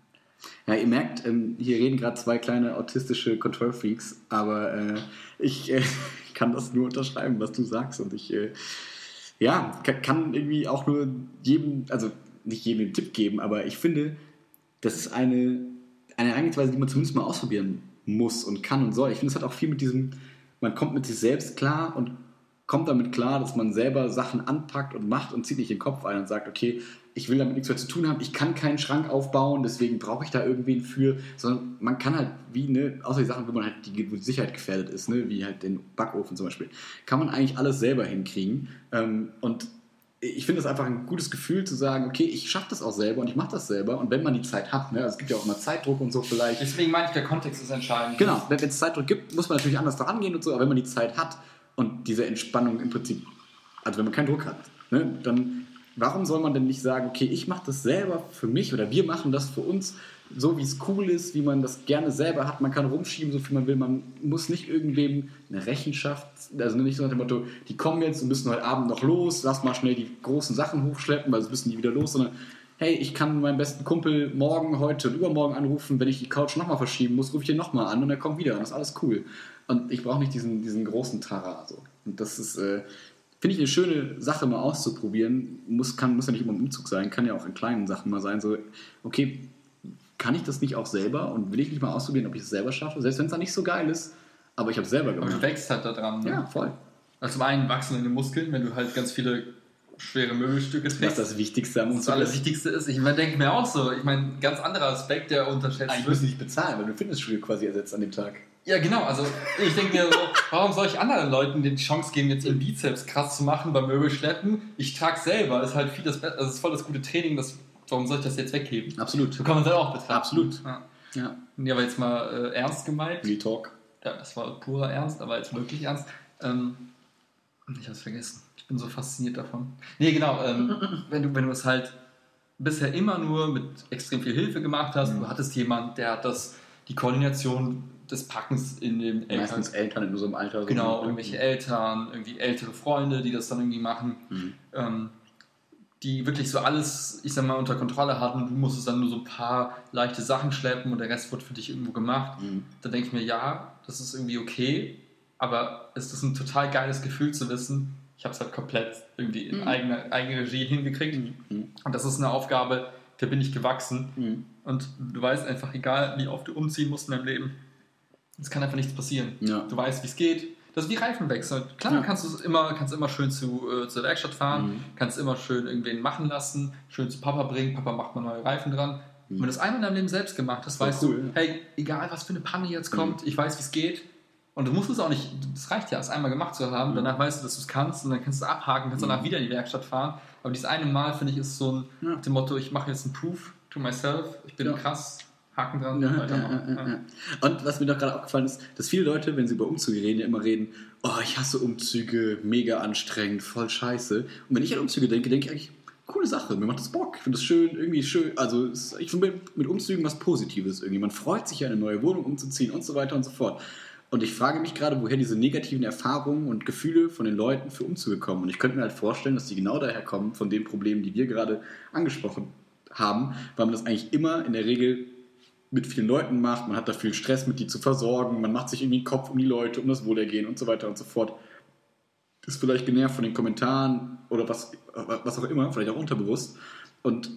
Ja, ihr merkt, ähm, hier reden gerade zwei kleine autistische Control Freaks, aber äh, ich äh, kann das nur unterschreiben, was du sagst und ich äh, ja, kann irgendwie auch nur jedem, also nicht jedem den Tipp geben, aber ich finde, das ist eine, eine Herangehensweise, die man zumindest mal ausprobieren muss und kann und soll. Ich finde, es hat auch viel mit diesem, man kommt mit sich selbst klar und kommt damit klar, dass man selber Sachen anpackt und macht und zieht nicht den Kopf ein und sagt, okay, ich will damit nichts mehr zu tun haben, ich kann keinen Schrank aufbauen, deswegen brauche ich da irgendwen für, sondern man kann halt, wie, ne, außer die Sachen, wo man halt die, wo die Sicherheit gefährdet ist, ne, wie halt den Backofen zum Beispiel, kann man eigentlich alles selber hinkriegen ähm, und ich finde es einfach ein gutes Gefühl zu sagen, okay, ich schaffe das auch selber und ich mache das selber. Und wenn man die Zeit hat, ne, also es gibt ja auch immer Zeitdruck und so vielleicht. Deswegen meine ich, der Kontext ist entscheidend. Genau, wenn es Zeitdruck gibt, muss man natürlich anders daran gehen und so, aber wenn man die Zeit hat und diese Entspannung im Prinzip, also wenn man keinen Druck hat, ne, dann warum soll man denn nicht sagen, okay, ich mache das selber für mich oder wir machen das für uns so wie es cool ist, wie man das gerne selber hat. Man kann rumschieben, so viel man will. Man muss nicht irgendwem eine Rechenschaft, also nicht so nach dem Motto, die kommen jetzt und müssen heute Abend noch los, lass mal schnell die großen Sachen hochschleppen, weil sie müssen die wieder los, sondern hey, ich kann meinen besten Kumpel morgen, heute und übermorgen anrufen, wenn ich die Couch nochmal verschieben muss, rufe ich den nochmal an und er kommt wieder und das ist alles cool. Und ich brauche nicht diesen, diesen großen Tara. So. Und das ist, äh, finde ich, eine schöne Sache mal auszuprobieren. Muss, kann, muss ja nicht immer im Umzug sein, kann ja auch in kleinen Sachen mal sein. So, okay, kann ich das nicht auch selber und will ich nicht mal ausprobieren, ob ich es selber schaffe, selbst wenn es dann nicht so geil ist, aber ich habe es selber gemacht. Aber du wächst halt da dran. Ne? Ja, voll. Also zum einen wachsen deine Muskeln, wenn du halt ganz viele schwere Möbelstücke trägst. Was das Wichtigste am Das Wichtigste ist, ich meine, denke mir auch so, ich meine, ganz anderer Aspekt, der unterschätzt Eigentlich müssen nicht bezahlen, weil du Fitnessstudio quasi ersetzt an dem Tag. Ja, genau. Also ich denke mir so, warum soll ich anderen Leuten die Chance geben, jetzt ihren Bizeps krass zu machen beim Möbelschleppen? Ich trage selber, ist halt viel das Beste, also ist voll das gute Training, das warum soll ich das jetzt wegheben? Absolut. So kann man das auch betrachten. Absolut. Ja. ja. ja aber jetzt mal äh, ernst gemeint. Real Talk. Ja, das war purer Ernst, aber jetzt wirklich ernst. Ähm, ich habe es vergessen. Ich bin so fasziniert davon. Nee, genau. Ähm, wenn du, wenn du es halt bisher immer nur mit extrem viel Hilfe gemacht hast, mhm. du hattest jemanden, der hat das, die Koordination des Packens in dem Eltern. Meistens Eltern in unserem Alter. Genau, irgendwelche Eltern, irgendwie ältere Freunde, die das dann irgendwie machen. Mhm. Ähm, die wirklich so alles, ich sag mal, unter Kontrolle hatten und du musstest dann nur so ein paar leichte Sachen schleppen und der Rest wird für dich irgendwo gemacht. Mhm. Da denke ich mir, ja, das ist irgendwie okay, aber es ist ein total geiles Gefühl zu wissen, ich habe es halt komplett irgendwie in mhm. eigene, eigene Regie hingekriegt. Mhm. Und das ist eine Aufgabe, der bin ich gewachsen. Mhm. Und du weißt einfach, egal wie oft du umziehen musst in deinem Leben, es kann einfach nichts passieren. Ja. Du weißt, wie es geht. Das ist wie Reifenwechsel. Klar, ja. kannst du immer, kannst immer schön zu, äh, zur Werkstatt fahren, mhm. kannst immer schön irgendwen machen lassen, schön zu Papa bringen, Papa macht mal neue Reifen dran. Mhm. Wenn du das einmal in deinem Leben selbst gemacht hast, weißt cool, du, ja. hey, egal was für eine Panne jetzt kommt, mhm. ich weiß, wie es geht. Und du musst es auch nicht, das reicht ja, es einmal gemacht zu haben, mhm. danach weißt du, dass du es kannst und dann kannst du es abhaken, kannst danach mhm. wieder in die Werkstatt fahren. Aber dieses eine Mal, finde ich, ist so ein ja. dem Motto, ich mache jetzt einen Proof to myself, ich bin ja. krass, Haken dran. Ja, ja, ja, Und was mir doch gerade aufgefallen ist, dass viele Leute, wenn sie über Umzüge reden, ja immer reden, oh, ich hasse Umzüge, mega anstrengend, voll scheiße. Und wenn ich an Umzüge denke, denke ich eigentlich, coole Sache, mir macht das Bock, ich finde das schön, irgendwie schön, also ich finde mit Umzügen was Positives irgendwie. Man freut sich ja, eine neue Wohnung umzuziehen und so weiter und so fort. Und ich frage mich gerade, woher diese negativen Erfahrungen und Gefühle von den Leuten für Umzüge kommen. Und ich könnte mir halt vorstellen, dass die genau daher kommen, von den Problemen, die wir gerade angesprochen haben, weil man das eigentlich immer in der Regel mit vielen Leuten macht, man hat da viel Stress mit die zu versorgen, man macht sich irgendwie den Kopf um die Leute, um das Wohlergehen und so weiter und so fort. Ist vielleicht genervt von den Kommentaren oder was, was auch immer, vielleicht auch unterbewusst. Und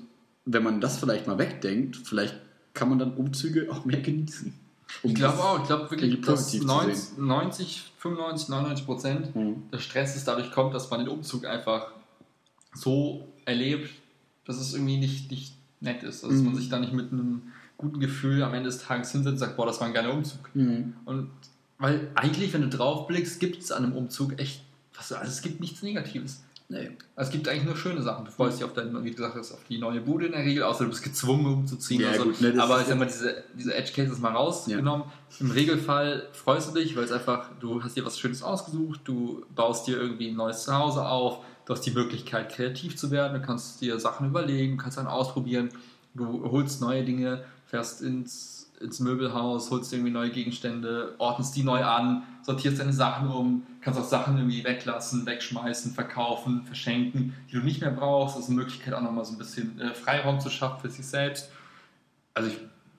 wenn man das vielleicht mal wegdenkt, vielleicht kann man dann Umzüge auch mehr genießen. Um ich glaube auch, ich glaube wirklich, dass 90, 90, 95, 99 Prozent mhm. des Stresses dadurch kommt, dass man den Umzug einfach so erlebt, dass es irgendwie nicht, nicht nett ist. Also, dass mhm. man sich da nicht mit einem guten Gefühl am Ende des Tages hinsetzt und sagt, boah, das war ein geiler Umzug. Mhm. Und weil eigentlich, wenn du drauf blickst, gibt es an einem Umzug echt, was, also es gibt nichts Negatives. Nee. Es gibt eigentlich nur schöne Sachen. Du freust dich auf deine, wie gesagt hast, auf die neue Bude in der Regel, außer du bist gezwungen umzuziehen. Ja, so. gut, ne, Aber ich sag mal, diese, diese Edge Cases mal rausgenommen. Ja. Im Regelfall freust du dich, weil es einfach, du hast dir was Schönes ausgesucht, du baust dir irgendwie ein neues Zuhause auf, du hast die Möglichkeit, kreativ zu werden, du kannst dir Sachen überlegen, kannst dann ausprobieren, du holst neue Dinge, fährst ins ins Möbelhaus, holst dir irgendwie neue Gegenstände, ordnest die neu an, sortierst deine Sachen um, kannst auch Sachen irgendwie weglassen, wegschmeißen, verkaufen, verschenken, die du nicht mehr brauchst. Das ist eine Möglichkeit, auch nochmal so ein bisschen äh, Freiraum zu schaffen für sich selbst. Also ich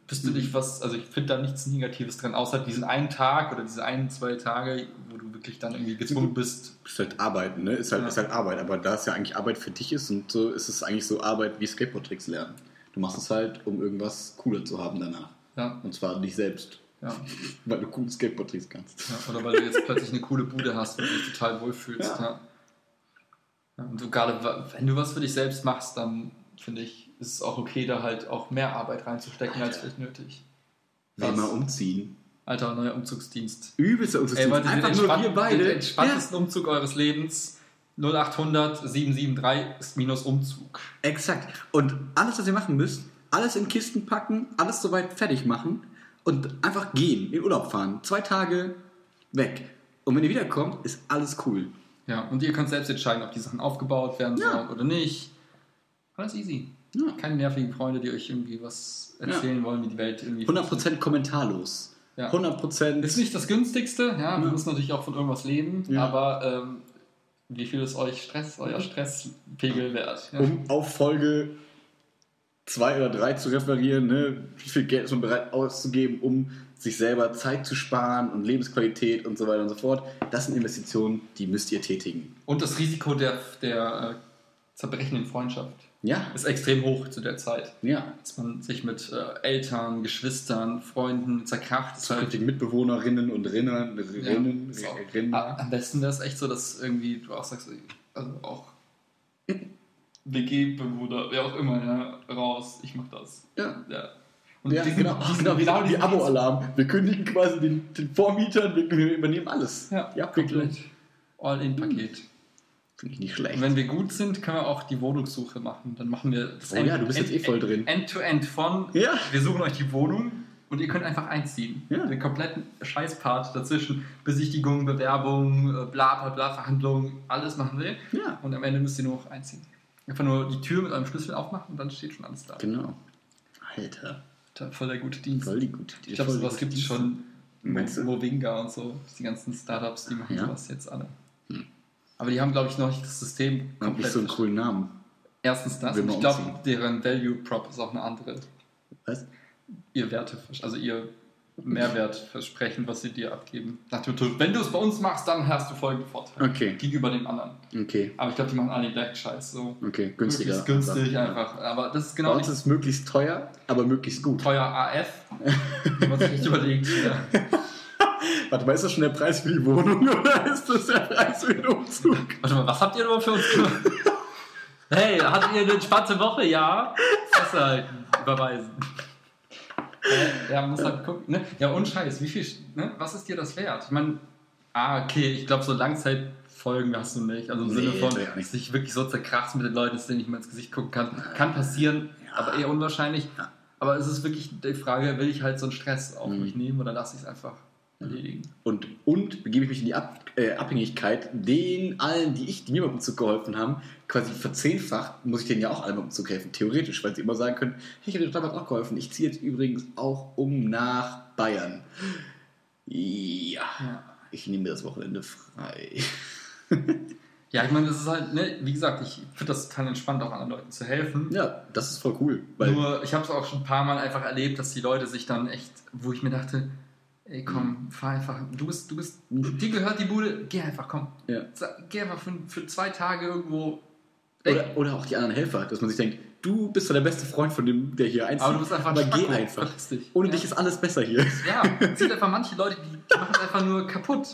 wüsste nicht, was, also ich finde da nichts Negatives dran, außer diesen einen Tag oder diese ein, zwei Tage, wo du wirklich dann irgendwie gezwungen bist. Ist halt Arbeiten, ne? Ist halt, ja. ist halt Arbeit, aber da es ja eigentlich Arbeit für dich ist und so ist es eigentlich so Arbeit wie Skateboard-Tricks lernen. Du machst es halt, um irgendwas cooler zu haben danach. Ja. Und zwar dich selbst. Ja. Weil du cool Skateboard tricks kannst. Ja, oder weil du jetzt plötzlich eine coole Bude hast und dich total wohlfühlst. Ja. ja. Und du gerade, wenn du was für dich selbst machst, dann finde ich, ist es auch okay, da halt auch mehr Arbeit reinzustecken Alter. als vielleicht nötig. Will mal umziehen. Alter, neuer Umzugsdienst. Übelster Umzugsdienst. Ey, Einfach nur wir beide. Den entspanntesten ja. Umzug eures Lebens. 0800 773 ist minus Umzug. Exakt. Und alles, was ihr machen müsst, alles in Kisten packen, alles soweit fertig machen und einfach gehen, in Urlaub fahren. Zwei Tage weg. Und wenn ihr wiederkommt, ist alles cool. Ja, und ihr könnt selbst entscheiden, ob die Sachen aufgebaut werden ja. sollen oder nicht. Alles easy. Ja. Keine nervigen Freunde, die euch irgendwie was erzählen ja. wollen, wie die Welt irgendwie. 100% kommentarlos. Ja. 100%. Ist nicht das günstigste, ja. Wir müssen natürlich auch von irgendwas leben, aber ähm, wie viel ist euch Stress, euer Stresspegel wert? Um auf Folge zwei oder drei zu referieren, ne? wie viel Geld ist man bereit auszugeben, um sich selber Zeit zu sparen und Lebensqualität und so weiter und so fort. Das sind Investitionen, die müsst ihr tätigen. Und das Risiko der, der äh, zerbrechenden Freundschaft ja. ist extrem hoch zu der Zeit. Ja. Dass man sich mit äh, Eltern, Geschwistern, Freunden zerkracht. Zukünftigen halt Mitbewohnerinnen und Rinnen, Rinnen, ja, Rinnen. Am besten wäre es echt so, dass irgendwie du auch sagst, also auch WG-Bewohner, wer auch immer, ja, raus, ich mach das. Ja. ja. Und ja, diesen, genau, diesen, genau, genau wie Abo-Alarm. Wir kündigen quasi den, den Vormietern, wir, wir übernehmen alles. Ja, ja komplett. All-in-Paket. Finde ich nicht schlecht. Und wenn wir gut sind, können wir auch die Wohnungssuche machen. Dann machen wir das oh, End, ja, du bist End, jetzt eh voll drin. End-to-End -end von, ja. wir suchen euch die Wohnung und ihr könnt einfach einziehen. Ja. Den kompletten Scheißpart dazwischen, Besichtigung, Bewerbung, äh, bla bla bla, Verhandlungen, alles machen wir. Ja. Und am Ende müsst ihr nur noch einziehen. Einfach nur die Tür mit einem Schlüssel aufmachen und dann steht schon alles da. Genau. Alter. Voll der gute Dienst. Voll die gute Ich glaube, sowas gibt es schon. Movinga und so. Die ganzen Startups, die machen ja. sowas jetzt alle. Aber die haben, glaube ich, noch nicht das System komplett. Nicht so einen coolen Namen. Erstens das. Und ich glaube, deren Value Prop ist auch eine andere. Was? Ihr Werte, also ihr Mehrwert versprechen, was sie dir abgeben. Wenn du es bei uns machst, dann hast du folgende Vorteile okay. gegenüber den anderen. Okay. Aber ich glaube, die machen alle den gleichen Scheiß. So. Okay, günstiger. Möglichst günstig einfach. Aber das ist genau. Bei uns ist möglichst teuer, aber möglichst gut. Teuer AF. wenn man sich nicht überlegt. Ja. Warte mal, ist das schon der Preis für die Wohnung oder ist das der Preis für den Umzug? Warte mal, was habt ihr überhaupt für uns gemacht? Hey, hattet ihr eine spannende Woche? Ja. Fresse halten. Überweisen. Ja, ja, muss halt gucken. Ne? Ja, und Scheiß, wie viel, ne? was ist dir das wert? Ich meine, ah, okay, ich glaube, so Langzeitfolgen hast du nicht. Also im Nee, Sinne von, nee, sich wirklich so zerkratzen mit den Leuten, dass du nicht mehr ins Gesicht gucken kannst. Kann passieren, Ja. aber eher unwahrscheinlich. Ja. Aber es ist wirklich die Frage, will ich halt so einen Stress auf Mhm. mich nehmen oder lasse ich es einfach erledigen? Und, und begebe ich mich in die Ab äh, Abhängigkeit, den allen, die ich, die mir beim Umzug geholfen haben, quasi verzehnfacht, muss ich denen ja auch alle beim Umzug helfen, theoretisch, weil sie immer sagen können, hey, ich habe dir damals auch geholfen, ich ziehe jetzt übrigens auch um nach Bayern. Ja, Ja. ich nehme mir das Wochenende frei. Ja, ich meine, das ist halt, ne, wie gesagt, ich finde das total entspannt, auch anderen Leuten zu helfen. Ja, das ist voll cool. Nur, ich habe es auch schon ein paar Mal einfach erlebt, dass die Leute sich dann echt, wo ich mir dachte, ey komm, fahr einfach, du bist, du bist, dir gehört die Bude, geh einfach, komm. Ja. Geh einfach für, für zwei Tage irgendwo oder, oder auch die anderen Helfer, dass man sich denkt, du bist doch der beste Freund von dem, der hier einzieht. aber du bist einfach ein aber geh einfach. Ohne ja. dich ist alles besser hier. Ja, es gibt einfach manche Leute, die, die machen es einfach nur kaputt.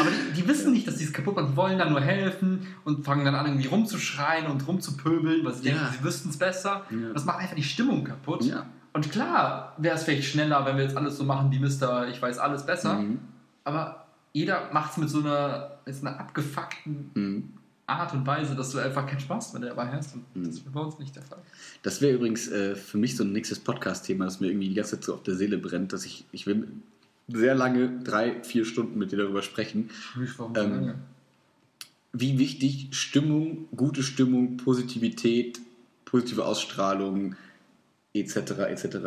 Aber die, die wissen nicht, dass sie es kaputt machen. Die wollen dann nur helfen und fangen dann an, irgendwie rumzuschreien und rumzupöbeln, weil sie Ja. denken, sie wüssten es besser. Ja. Das macht einfach die Stimmung kaputt. Ja. Und klar wäre es vielleicht schneller, wenn wir jetzt alles so machen wie Mister, ich weiß alles besser. Mhm. Aber jeder macht es mit so einer, mit so einer abgefuckten Mhm. Art und Weise, dass du einfach keinen Spaß mehr dabei hast. Und Mhm. das ist bei uns nicht der Fall. Das wäre übrigens äh, für mich so ein nächstes Podcast-Thema, das mir irgendwie die ganze Zeit so auf der Seele brennt, dass ich, ich will sehr lange, drei, vier Stunden mit dir darüber sprechen, Warum Ähm, lange? wie wichtig Stimmung, gute Stimmung, Positivität, positive Ausstrahlung etc. etc.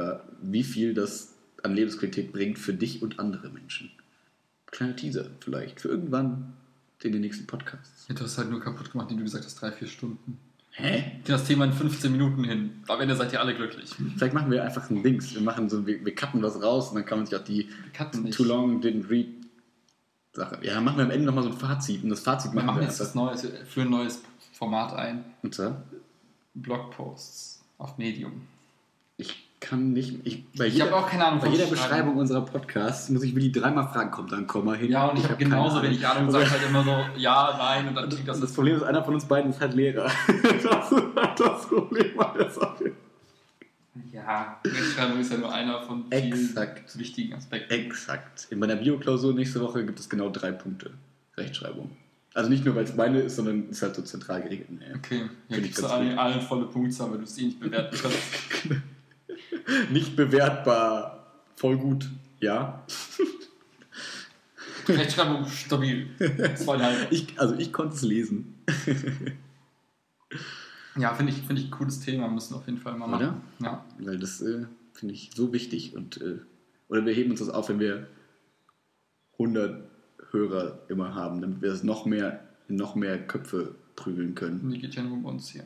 wie viel das an Lebensqualität bringt für dich und andere Menschen. Kleiner Teaser vielleicht für irgendwann in den nächsten Podcasts. Ja, du hast halt nur kaputt gemacht, wie du gesagt hast, drei, vier Stunden. Hä? Das Thema in 15 Minuten hin. Am Ende seid ihr alle glücklich. Vielleicht machen wir einfach ein Dings. Wir machen so, wir, wir cutten was raus und dann kann man sich auch die. Too long didn't read Sache. Ja, dann machen wir am Ende nochmal so ein Fazit und das Fazit Wir machen machen wir jetzt das Neues, wir führen ein neues Format ein. Und zwar, Blogposts auf Medium. Ich kann nicht. Ich, bei Ich jeder, habe auch keine Ahnung bei jeder. Beschreibung unserer Podcasts muss ich Willi dreimal fragen, kommt da ein Komma hin? Ja, und ich, habe hab keine genauso wenig Ahnung und sage halt immer so, ja, nein, und dann klingt das das Problem ist, einer von uns beiden ist halt Lehrer. das ist halt das Problem an der Sache. Ja, Rechtschreibung ist ja nur einer von vielen Exakt. wichtigen Aspekten. Exakt. In meiner Bioklausur nächste Woche gibt es genau drei Punkte Rechtschreibung. Also nicht nur, weil es meine ist, sondern ist halt so zentral geregelt. Nee. Okay, ja, ich gibst du ganz allen, allen volle Punktzahl, weil du es eh nicht bewerten kannst. Nicht bewertbar. Voll gut. Ja. Rechtschreibung stabil. Zweieinhalb. Ich, also ich konnte es lesen. Ja, finde ich, finde ich ein cooles Thema, müssen wir auf jeden Fall mal machen. Oder? Ja. Weil das äh, finde ich so wichtig. Und, äh, oder wir heben uns das auf, wenn wir 100 Hörer immer haben, damit wir es noch mehr in noch mehr Köpfe prügeln können. Die geht ja nur um uns hier.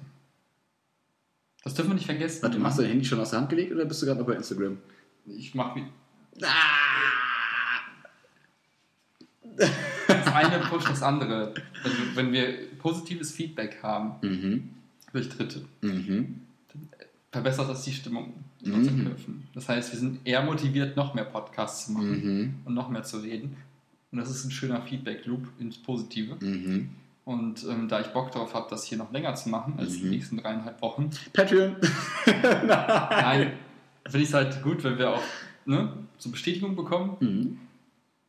Das dürfen wir nicht vergessen. Warte, machst du dein Handy schon aus der Hand gelegt oder bist du gerade noch bei Instagram? Ich mach wie. Ah! Das eine pusht das andere. Wenn, wir- wenn wir positives Feedback haben Mhm. durch Dritte, Mhm. verbessert das die Stimmung in unseren Mhm. Köpfen. Das heißt, wir sind eher motiviert, noch mehr Podcasts zu machen Mhm. und noch mehr zu reden. Und das ist ein schöner Feedback-Loop ins Positive. Mhm. Und ähm, da ich Bock darauf habe, das hier noch länger zu machen als die Mhm. nächsten dreieinhalb Wochen, Patreon. nein, finde ich es halt gut, wenn wir auch ne, so Bestätigung bekommen. Mhm.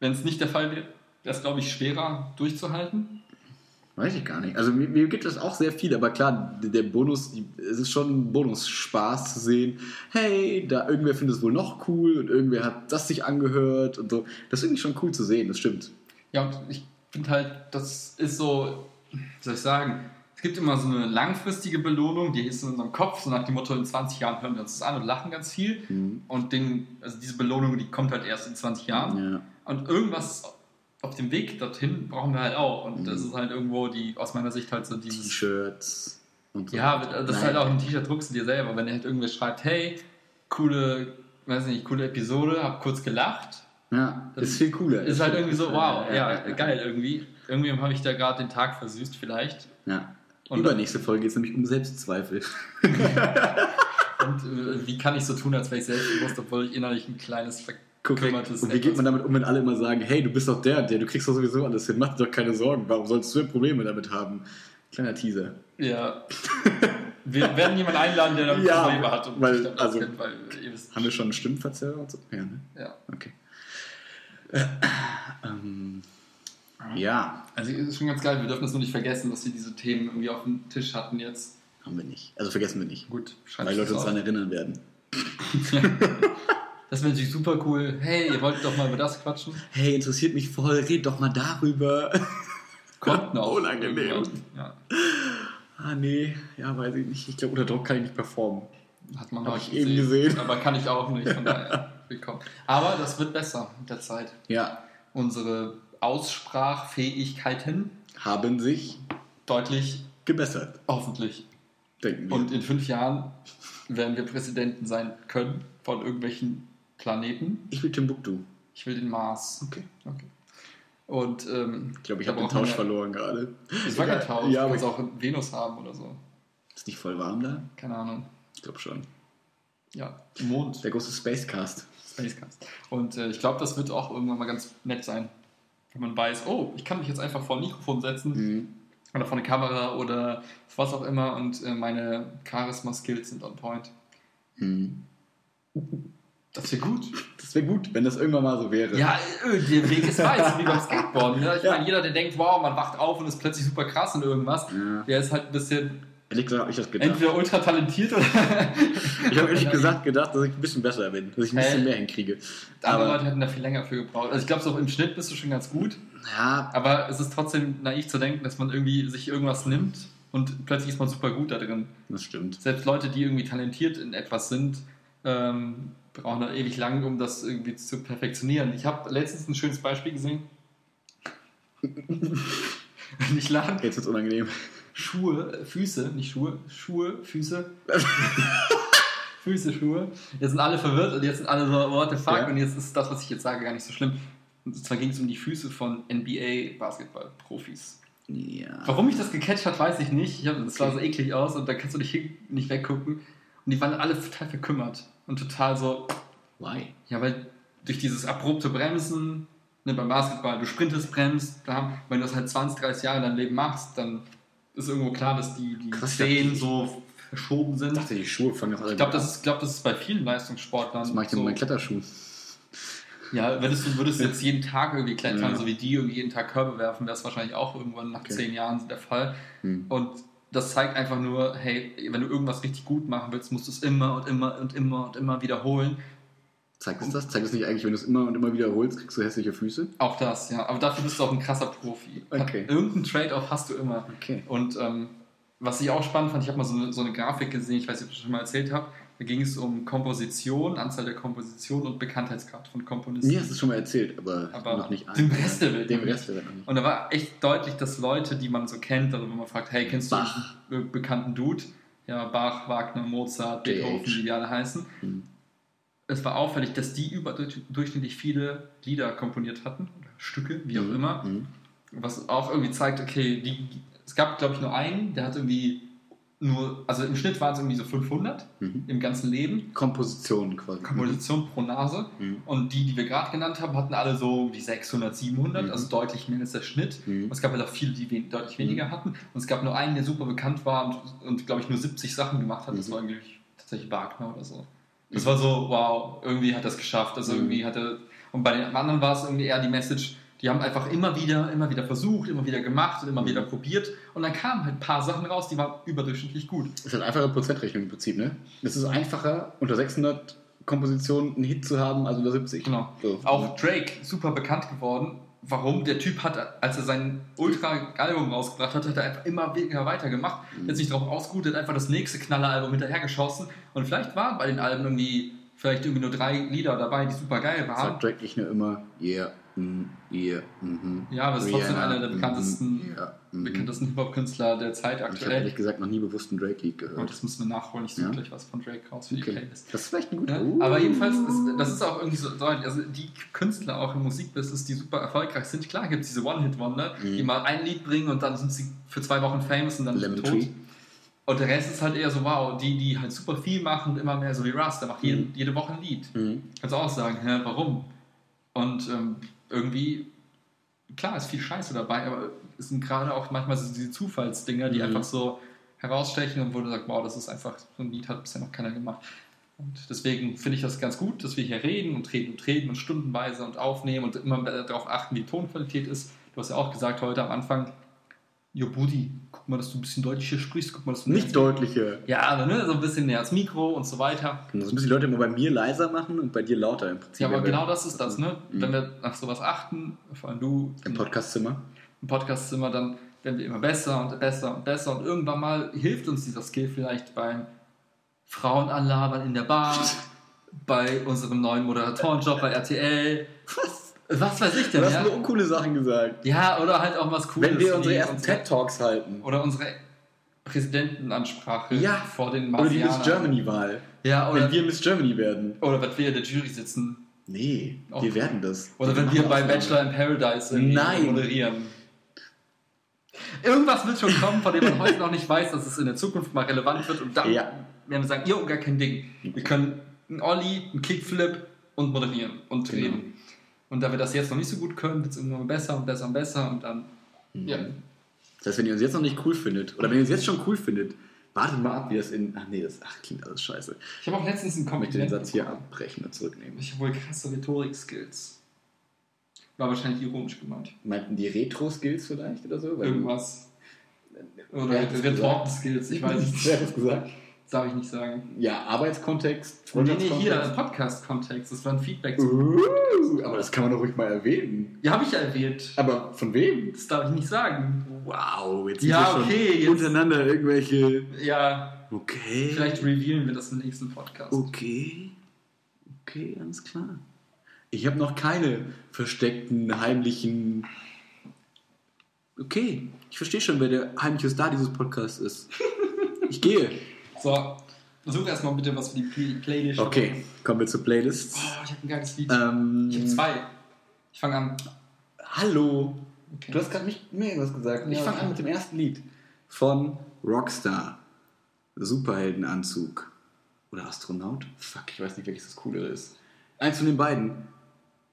Wenn es nicht der Fall wäre, wäre es, glaube ich, schwerer durchzuhalten. Weiß ich gar nicht. Also mir, mir gibt es auch sehr viel, aber klar, der- Bonus, die- es ist schon ein Bonus-Spaß zu sehen, hey, da irgendwer findet es wohl noch cool und irgendwer hat das sich angehört und so. Das ist irgendwie schon cool zu sehen, das stimmt. Ja, und ich finde halt, das ist so, soll ich sagen, es gibt immer so eine langfristige Belohnung, die ist in unserem Kopf, so nach dem Motto, in 20 Jahren hören wir uns das an und lachen ganz viel. Mhm. Und den, also diese Belohnung, die kommt halt erst in 20 Jahren. Ja. Und irgendwas auf dem Weg dorthin brauchen wir halt auch. Und Mhm. das ist halt irgendwo die, aus meiner Sicht halt so dieses. T-Shirts und so. Ja, das ist Nein. halt auch ein T-Shirt druckst du dir selber. Wenn dir halt irgendwer schreibt, hey, coole, weiß nicht, coole Episode, hab kurz gelacht. Ja, das ist viel cooler. Ist halt irgendwie so, wow, ja, ja, geil irgendwie. Irgendwie habe ich da gerade den Tag versüßt, vielleicht. Ja. Und Übernächste Folge geht es nämlich um Selbstzweifel. Und äh, wie kann ich so tun, als wäre ich selbstbewusst, obwohl ich innerlich ein kleines verkümmertes Und wie geht man damit um, wenn alle immer sagen, hey, du bist doch der, der, du kriegst doch sowieso alles hin, mach dir doch keine Sorgen, warum sollst du Probleme damit haben? Kleiner Teaser. Ja. Wir werden jemanden einladen, der damit ja, Probleme hat. Und weil, also, kennt, weil haben wir schon eine Stimmverzerrer und so? Ja, ne? Ja. Okay. Äh, ähm, ja. Also ist schon ganz geil, wir dürfen es nur nicht vergessen, dass wir diese Themen irgendwie auf dem Tisch hatten jetzt. Haben wir nicht. Also vergessen wir nicht. Gut, Weil Leute uns daran erinnern werden. das wäre natürlich super cool. Hey, ihr wolltet doch mal über das quatschen. Hey, interessiert mich voll, red doch mal darüber. Kommt noch. Unangenehm. Ja. Ah, nee, ja, weiß ich nicht. Ich glaube, unter Druck kann ich nicht performen. Hat man Hab ich gesehen. eben gesehen. Aber kann ich auch nicht, von daher. Willkommen. Aber das wird besser mit der Zeit. Ja. Unsere Aussprachfähigkeiten haben sich deutlich gebessert. Hoffentlich. Denken wir. Und in fünf Jahren werden wir Präsidenten sein können von irgendwelchen Planeten. Ich will Timbuktu. Ich will den Mars. Okay. okay. Und ähm, ich glaube, ich habe den Tausch verloren gerade. Es war kein Tausch. Ja, du kannst auch Venus haben oder so. Ist nicht voll warm da? Keine Ahnung. Ich glaube schon. Ja, Mond. Der große Spacecast. Spacecast. Und äh, ich glaube, das wird auch irgendwann mal ganz nett sein. Wenn man weiß, oh, ich kann mich jetzt einfach vor ein Mikrofon setzen mhm. oder vor eine Kamera oder was auch immer und äh, meine Charisma-Skills sind on point. Mhm. Das wäre gut. Das wäre gut, wenn das irgendwann mal so wäre. Ja, äh, der Weg ist weit, wie beim Skateboarden. Ne? Ich ja. meine, jeder, der denkt, wow, man wacht auf und ist plötzlich super krass in irgendwas, ja. der ist halt ein bisschen. Ehrlich gesagt, habe ich das gedacht. Entweder ultra talentiert oder. ich habe ehrlich gesagt gedacht, dass ich ein bisschen besser bin, dass ich ein bisschen mehr hinkriege. Andere Leute hätten da viel länger für gebraucht. Also ich glaube, so im Schnitt bist du schon ganz gut. Ja. Aber es ist trotzdem naiv zu denken, dass man irgendwie sich irgendwas nimmt und plötzlich ist man super gut da drin. Das stimmt. Selbst Leute, die irgendwie talentiert in etwas sind, ähm, brauchen da ewig lang, um das irgendwie zu perfektionieren. Ich habe letztens ein schönes Beispiel gesehen. nicht lachen. Jetzt es unangenehm. Schuhe, Füße, nicht Schuhe, Schuhe, Füße. Füße, Schuhe. Jetzt sind alle verwirrt und jetzt sind alle so, what the fuck? Ja. Und jetzt ist das, was ich jetzt sage, gar nicht so schlimm. Und zwar ging es um die Füße von NBA-Basketball-Profis. Ja. Warum mich das gecatcht hat, weiß ich nicht. Ich hab, das sah so eklig aus und da kannst du nicht, nicht weggucken. Und die waren alle total verkümmert und total so. Why? Ja, weil durch dieses abrupte Bremsen, ne, beim Basketball, du sprintest, bremst, da, wenn du das halt 20, 30 Jahre in deinem Leben machst, dann ist irgendwo klar, dass die, die Krass, Zehen so verschoben sind. Ich dachte, die Schuhe fangen auch alle Ich glaube, das, ist, glaub, das ist bei vielen Leistungssportlern. Was mache ich so. mit meinen Kletterschuhen? Ja, würdest du würdest jetzt jeden Tag irgendwie klettern, ja. so wie die irgendwie jeden Tag Körbe werfen, wäre es wahrscheinlich auch irgendwann nach okay. zehn Jahren der Fall. Hm. Und das zeigt einfach nur, hey, wenn du irgendwas richtig gut machen willst, musst du es immer und immer und immer und immer wiederholen. Zeigt es das? Zeigt es nicht eigentlich, wenn du es immer und immer wiederholst, kriegst du hässliche Füße? Auch das, ja. Aber dafür bist du auch ein krasser Profi. Okay. Irgendein Trade-off hast du immer. Okay. Und ähm, was ich auch spannend fand, ich habe mal so eine, so eine Grafik gesehen, ich weiß nicht, ob ich das schon mal erzählt habe. Da ging es um Komposition, Anzahl der Komposition und Bekanntheitsgrad von Komponisten. Mir hast du es schon mal erzählt, aber, aber noch nicht Dem Rest der Welt. Dem Rest der Welt noch nicht. Und da war echt deutlich, dass Leute, die man so kennt, also wenn man fragt, hey, kennst Bach. du einen bekannten Dude? Ja, Bach, Wagner, Mozart, Beethoven, wie die alle heißen. Hm. Es war auffällig, dass die überdurchschnittlich viele Lieder komponiert hatten, Stücke, wie auch hm. immer. Hm. Was auch irgendwie zeigt, okay, die, es gab, glaube ich, nur einen, der hat irgendwie nur, also im Schnitt waren es irgendwie so 500 mhm. im ganzen Leben. Komposition quasi. Komposition pro Nase. Mhm. Und die, die wir gerade genannt haben, hatten alle so die 600, 700, mhm. also deutlich mehr als der Schnitt. Mhm. Es gab halt auch viele, die wen deutlich weniger mhm. hatten. Und es gab nur einen, der super bekannt war und, und glaube ich, nur 70 Sachen gemacht hat. Das mhm. war eigentlich tatsächlich Wagner oder so. Das war so, wow, irgendwie hat es geschafft. Also irgendwie hat er. Und bei den anderen war es irgendwie eher die Message, die haben einfach immer wieder, immer wieder versucht, immer wieder gemacht und immer wieder probiert. Und dann kamen halt ein paar Sachen raus, die waren überdurchschnittlich gut. Das ist halt einfache Prozentrechnung im Prinzip, ne? Es ist einfacher, unter 600 Kompositionen einen Hit zu haben, als unter 70. Genau. So. Auch Drake, super bekannt geworden. Warum? Der Typ hat, als er sein Ultra-Album rausgebracht hat, hat er einfach immer weniger weitergemacht. Mhm. Hat sich darauf ausgeruht, hat einfach das nächste Knaller-Album hinterhergeschossen. Und vielleicht waren bei den Alben irgendwie vielleicht irgendwie nur drei Lieder dabei, die super geil waren. Sagt Drake nicht nur immer, yeah, Mm, yeah, mhm. Ja, aber es ist trotzdem einer der bekanntesten, mhm, ja, mhm. bekanntesten Hip-Hop-Künstler der Zeit Ich habe aktuell. ehrlich gesagt noch nie bewusst einen Drake-Lied Und gehört. das müssen wir nachholen. Ich suche Ja? gleich was von Drake raus für die Okay. Playlist. Das ist vielleicht ein guter. Ja, aber jedenfalls, ist, das ist auch irgendwie so. Also die Künstler auch im Musikbusiness, die super erfolgreich sind, klar gibt es diese One-Hit-Wonder, die mal ein Lied bringen und dann sind sie für zwei Wochen famous und dann Lemon tot. Tree. Und der Rest ist halt eher so, wow, die, die halt super viel machen, immer mehr so wie Russ, der macht jede, jede Woche ein Lied. Kannst du auch sagen, hä, warum? Und ähm, irgendwie, klar, ist viel Scheiße dabei, aber es sind gerade auch manchmal so diese Zufallsdinger, die Mhm. einfach so herausstechen und wo du sagst, wow, das ist einfach, so ein Lied hat bisher noch keiner gemacht. Und deswegen finde ich das ganz gut, dass wir hier reden und reden und reden und stundenweise und aufnehmen und immer darauf achten, wie die Tonqualität ist. Du hast ja auch gesagt heute am Anfang, Jo Buddy, guck mal, dass du ein bisschen deutlicher sprichst, guck mal, dass du Nicht deutlicher. Ja, aber ne, so ein bisschen näher ans Mikro und so weiter. Das müssen die Leute immer bei mir leiser machen und bei dir lauter im Prinzip. Ja, aber genau das ist das, ne? Mhm. Wenn wir nach sowas achten, vor allem du Im Podcastzimmer. im Podcastzimmer, dann werden wir immer besser und besser und besser und irgendwann mal hilft uns dieser Skill vielleicht beim Frauenanlabern in der Bar, bei unserem neuen Moderatorenjob bei RTL. Was? Weiß ich Du denn, hast ja? nur uncoole Sachen gesagt. Ja, oder halt auch was Cooles. Wenn wir unsere ersten unsere- TED-Talks halten. Oder unsere Präsidentenansprache Ja. vor den Oder die Miss Marsianern. Germany-Wahl. Ja, oder, Wenn wir Miss Germany werden. oder wenn wir in der Jury sitzen. Nee, Auch. wir werden das. Oder wenn wir bei Bachelor in Paradise Nein. moderieren. Irgendwas wird schon kommen, von dem man heute noch nicht weiß, dass es in der Zukunft mal relevant wird. Und dann Ja. werden wir sagen, ihr gar kein Ding. Wir können einen Olli, einen Kickflip und moderieren und Genau. Und da wir das jetzt noch nicht so gut können, wird es irgendwann besser und besser und besser. Und dann, ja. Das heißt, wenn ihr uns jetzt noch nicht cool findet, oder wenn ihr uns jetzt schon cool findet, wartet mal ab, wie das in. Ach nee, das ach, klingt alles scheiße. Ich habe auch letztens einen Ich möchte den Satz hier abbrechen und zurücknehmen. Ich habe wohl krasse Rhetorik-Skills. War wahrscheinlich ironisch gemeint. Meinten die Retro-Skills vielleicht oder so? Weil Irgendwas. Oder Retorten-Skills, ich weiß nicht. Wer hat das gesagt? Darf ich nicht sagen. Ja, Arbeitskontext, Nee, nee, hier. Podcast-Kontext. Das war ein Feedback. zu- Uh, aber das kann man doch ruhig mal erwähnen. Ja, habe ich ja erwähnt. Aber von wem? Das darf ich nicht sagen. Wow, jetzt Ja, sind wir okay, schon jetzt- untereinander irgendwelche. Ja, Okay. vielleicht revealen wir das im nächsten Podcast. Okay. Okay, alles klar. Ich habe noch keine versteckten, heimlichen. Okay, ich verstehe schon, wer der heimliche Star dieses Podcasts ist. Ich gehe. So, such erstmal bitte was für die Play Playlist. Okay, kommen wir zur Playlist. Oh, ich habe ein geiles Lied. Ähm, Ich habe zwei. Ich fange an. Hallo. Okay. Du hast gerade nicht mir was gesagt. Ich Ja, fange okay. an mit dem ersten Lied von Rockstar. Superheldenanzug. Oder Astronaut? Fuck, ich weiß nicht, welches das coolere ist. Eins von den beiden.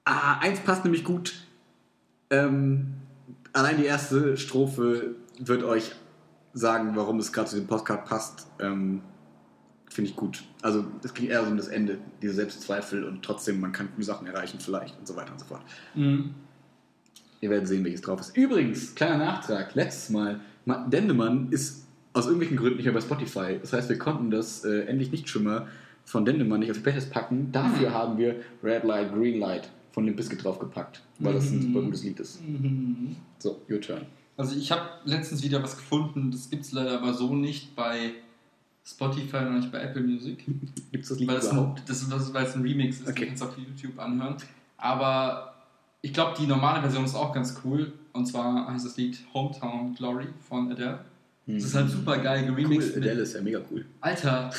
Ah, eins passt nämlich gut. Ähm, allein die erste Strophe wird euch sagen, warum es gerade zu dem Postcard passt. Ähm, Finde ich gut. Also es ging eher so um das Ende, diese Selbstzweifel und trotzdem, man kann Sachen erreichen vielleicht und so weiter und so fort. Mhm. Ihr werdet sehen, welches drauf ist. Übrigens, kleiner Nachtrag, letztes Mal, Ma- Dendemann ist aus irgendwelchen Gründen nicht mehr bei Spotify. Das heißt, wir konnten das äh, endlich nicht Schimmer von Dendemann nicht auf die Playlist packen. Dafür Mhm. haben wir Red Light, Green Light von Limp Bizkit draufgepackt, weil das ein Mhm. super gutes Lied ist. Mhm. So, your turn. Also ich habe letztens wieder was gefunden, das gibt es leider aber so nicht bei Spotify und nicht bei Apple Music. Gibt es das Lied Weil es überhaupt? ein, das, weil es ein Remix ist, Okay. kannst du auf YouTube anhören. Aber ich glaube, die normale Version ist auch ganz cool. Und zwar heißt das Lied Hometown Glory von Adele. Das ist halt super geil cool. geremixed. Adele mit, ist ja mega cool. Alter,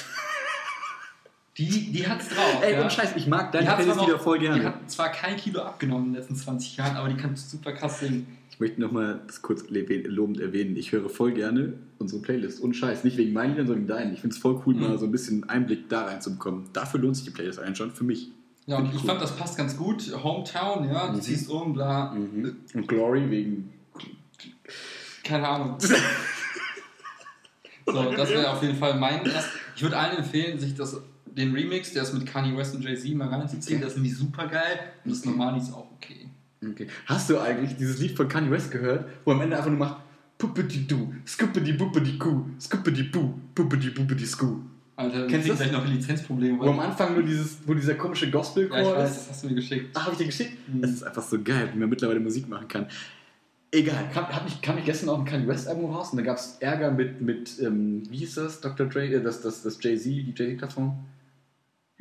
die, die hat's drauf. Ey, ja. und Scheiß, ich mag Die deine Playlist wieder voll die gerne. hat zwar kein Kilo abgenommen in den letzten 20 Jahren, aber die kann super krass singen. Ich möchte nochmal das kurz lobend erwähnen. Ich höre voll gerne unsere Playlist. Und Scheiß, nicht wegen meinen Liedern, sondern wegen deinen. Ich finde es voll cool, Mhm. mal so ein bisschen Einblick da reinzubekommen. Dafür lohnt sich die Playlist einschauen, für mich. Ja, und ich ich cool. fand, das passt ganz gut. Hometown, ja, du Mhm. ziehst um, bla, Und Glory wegen. keine Ahnung. so, das wäre auf jeden Fall mein erst. Ich würde allen empfehlen, sich das, den Remix, der ist mit Kanye West und Jay-Z mal reinzuziehen. Okay. Das ist nämlich super geil und das Okay. normale ist auch okay. Okay. Hast du eigentlich dieses Lied von Kanye West gehört, wo am Ende einfach nur macht Puppedi-du, Skuppedi-Buppedi-Ku, Skuppedi-bu, Puppedi-buppedi-sku. Alter, Kennst du gleich noch Lizenzprobleme. Wo am Anfang nur dieses, wo dieser komische Gospelchor ja, ich weiß, ist. das hast du mir geschickt. Ach, hab ich dir geschickt? Mhm. Das ist einfach so geil, wie man mittlerweile Musik machen kann. Egal, kam, hab ich, kam ich gestern auch ein Kanye West Album raus und da gab es Ärger mit, mit ähm, wie hieß das, Dr. Dre, äh, das, das, das Jay-Z, die Jay-Z-Plattform?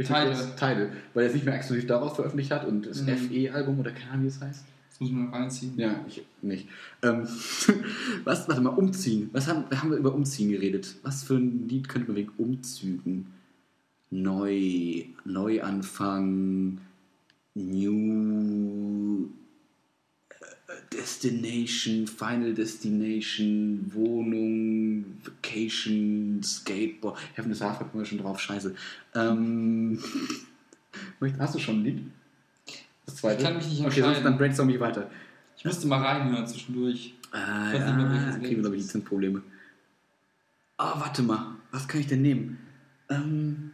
Tidal. Tidal, weil er es nicht mehr exklusiv darauf veröffentlicht hat und das Mhm. FE-Album oder keine Ahnung, wie es heißt. Das muss man noch reinziehen. Ja, ich nicht. Ähm, was, warte mal, umziehen. Was haben, haben wir über Umziehen geredet? Was für ein Lied könnte man wegen Umzügen? Neu, Neuanfang, New Destination, Final Destination, Wohnung, Vacation, Skateboard. Heaven is Half kommen wir schon drauf, scheiße. Ähm, hast du schon ein Lied? Das zweite? Ich kann mich nicht Okay, entscheiden. sonst dann brainstorm ich weiter. Ich müsste mal reinhören zwischendurch. Ah, Ich weiß nicht mehr, welches ja, Lied kriegen wir, glaube ich. Lizenzprobleme. Ah, warte mal. Was kann ich denn nehmen? Ähm.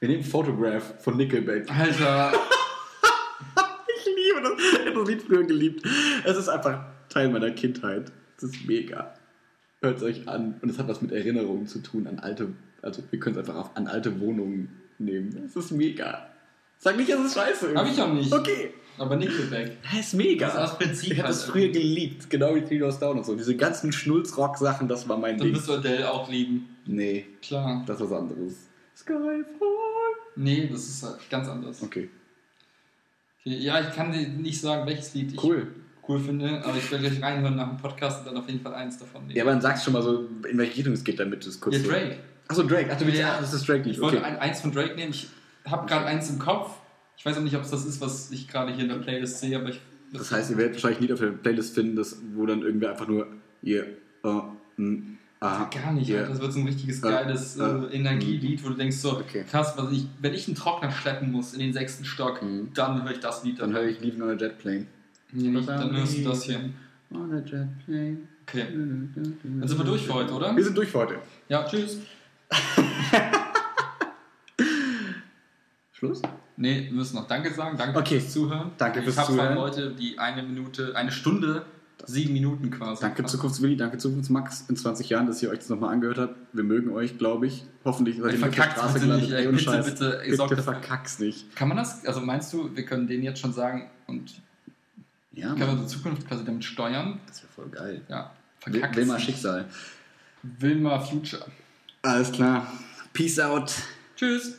Wir nehmen Photograph von Nickelback. Alter, Ich liebe das. Ich habe das Lied früher geliebt. Es ist einfach Teil meiner Kindheit. Es ist mega. Hört es euch an. Und es hat was mit Erinnerungen zu tun an alte. Also, wir können es einfach auf, an alte Wohnungen nehmen. Es ist mega. Sag nicht, es ist scheiße. hab ich auch nicht. Okay. Aber Nickelback. Das ist mega. Das ist das Prinzip Ich habe halt das früher geliebt, genau wie Three Doors Down und so. Diese ganzen Schnulzrock-Sachen, das war mein Dann Ding. wirst du Adele auch lieben. Nee, Klar. das ist was anderes. Skyfall. Nee, das ist halt ganz anders. Okay, ja, ich kann dir nicht sagen, welches Lied ich cool. cool finde, aber ich werde gleich reinhören nach dem Podcast und dann auf jeden Fall eins davon nehmen. Ja, aber dann sagst du schon mal so, in welche Richtung es geht, damit du es kurz Ja, Drake. Achso, Drake. Ach, du willst, Ja. das ist das Drake-Lied. Ich wollte Okay. ein, eins von Drake nehmen. Ich habe gerade eins im Kopf. Ich weiß auch nicht, ob es das ist, was ich gerade hier in der Playlist sehe, aber ich. Das heißt, ihr werdet wahrscheinlich nicht auf der Playlist finden, das, wo dann irgendwer einfach nur hier, äh, mm, ah, Gar nicht. Alter. das wird so ein richtiges geiles äh, äh, Energielied, wo du denkst so, Okay. krass, was ich, wenn ich einen Trockner schleppen muss in den sechsten Stock, Mhm. dann höre ich das Lied. Dann höre ich Leaving on a Jet Plane. Nee, nicht, dann hörst du das hier. On a Jet Plane. Okay. Dann sind wir durch für heute, oder? Wir sind durch für heute. Ja, tschüss. Schluss? Nee, wir müssen noch Danke sagen. Danke Okay. fürs Zuhören. Danke ich fürs Zuhören. von Leute, die eine Minute, eine Stunde, sieben Minuten quasi. Danke Zukunftswilli, danke Zukunftsmax in 20 Jahren, dass ihr euch das nochmal angehört habt. Wir mögen euch, glaube ich. Hoffentlich seid ihr nicht auf der verkackt's Straße gelandet. nicht, ey. Bitte, Scheiß. bitte, ey, bitte verkack's nicht. Kann man das, also meinst du, wir können denen jetzt schon sagen und Ja, können unsere Zukunft quasi damit steuern? das wäre voll geil. Ja, Will, verkackt. will mal Schicksal. Wilma Future. Alles klar. Peace out. Tschüss.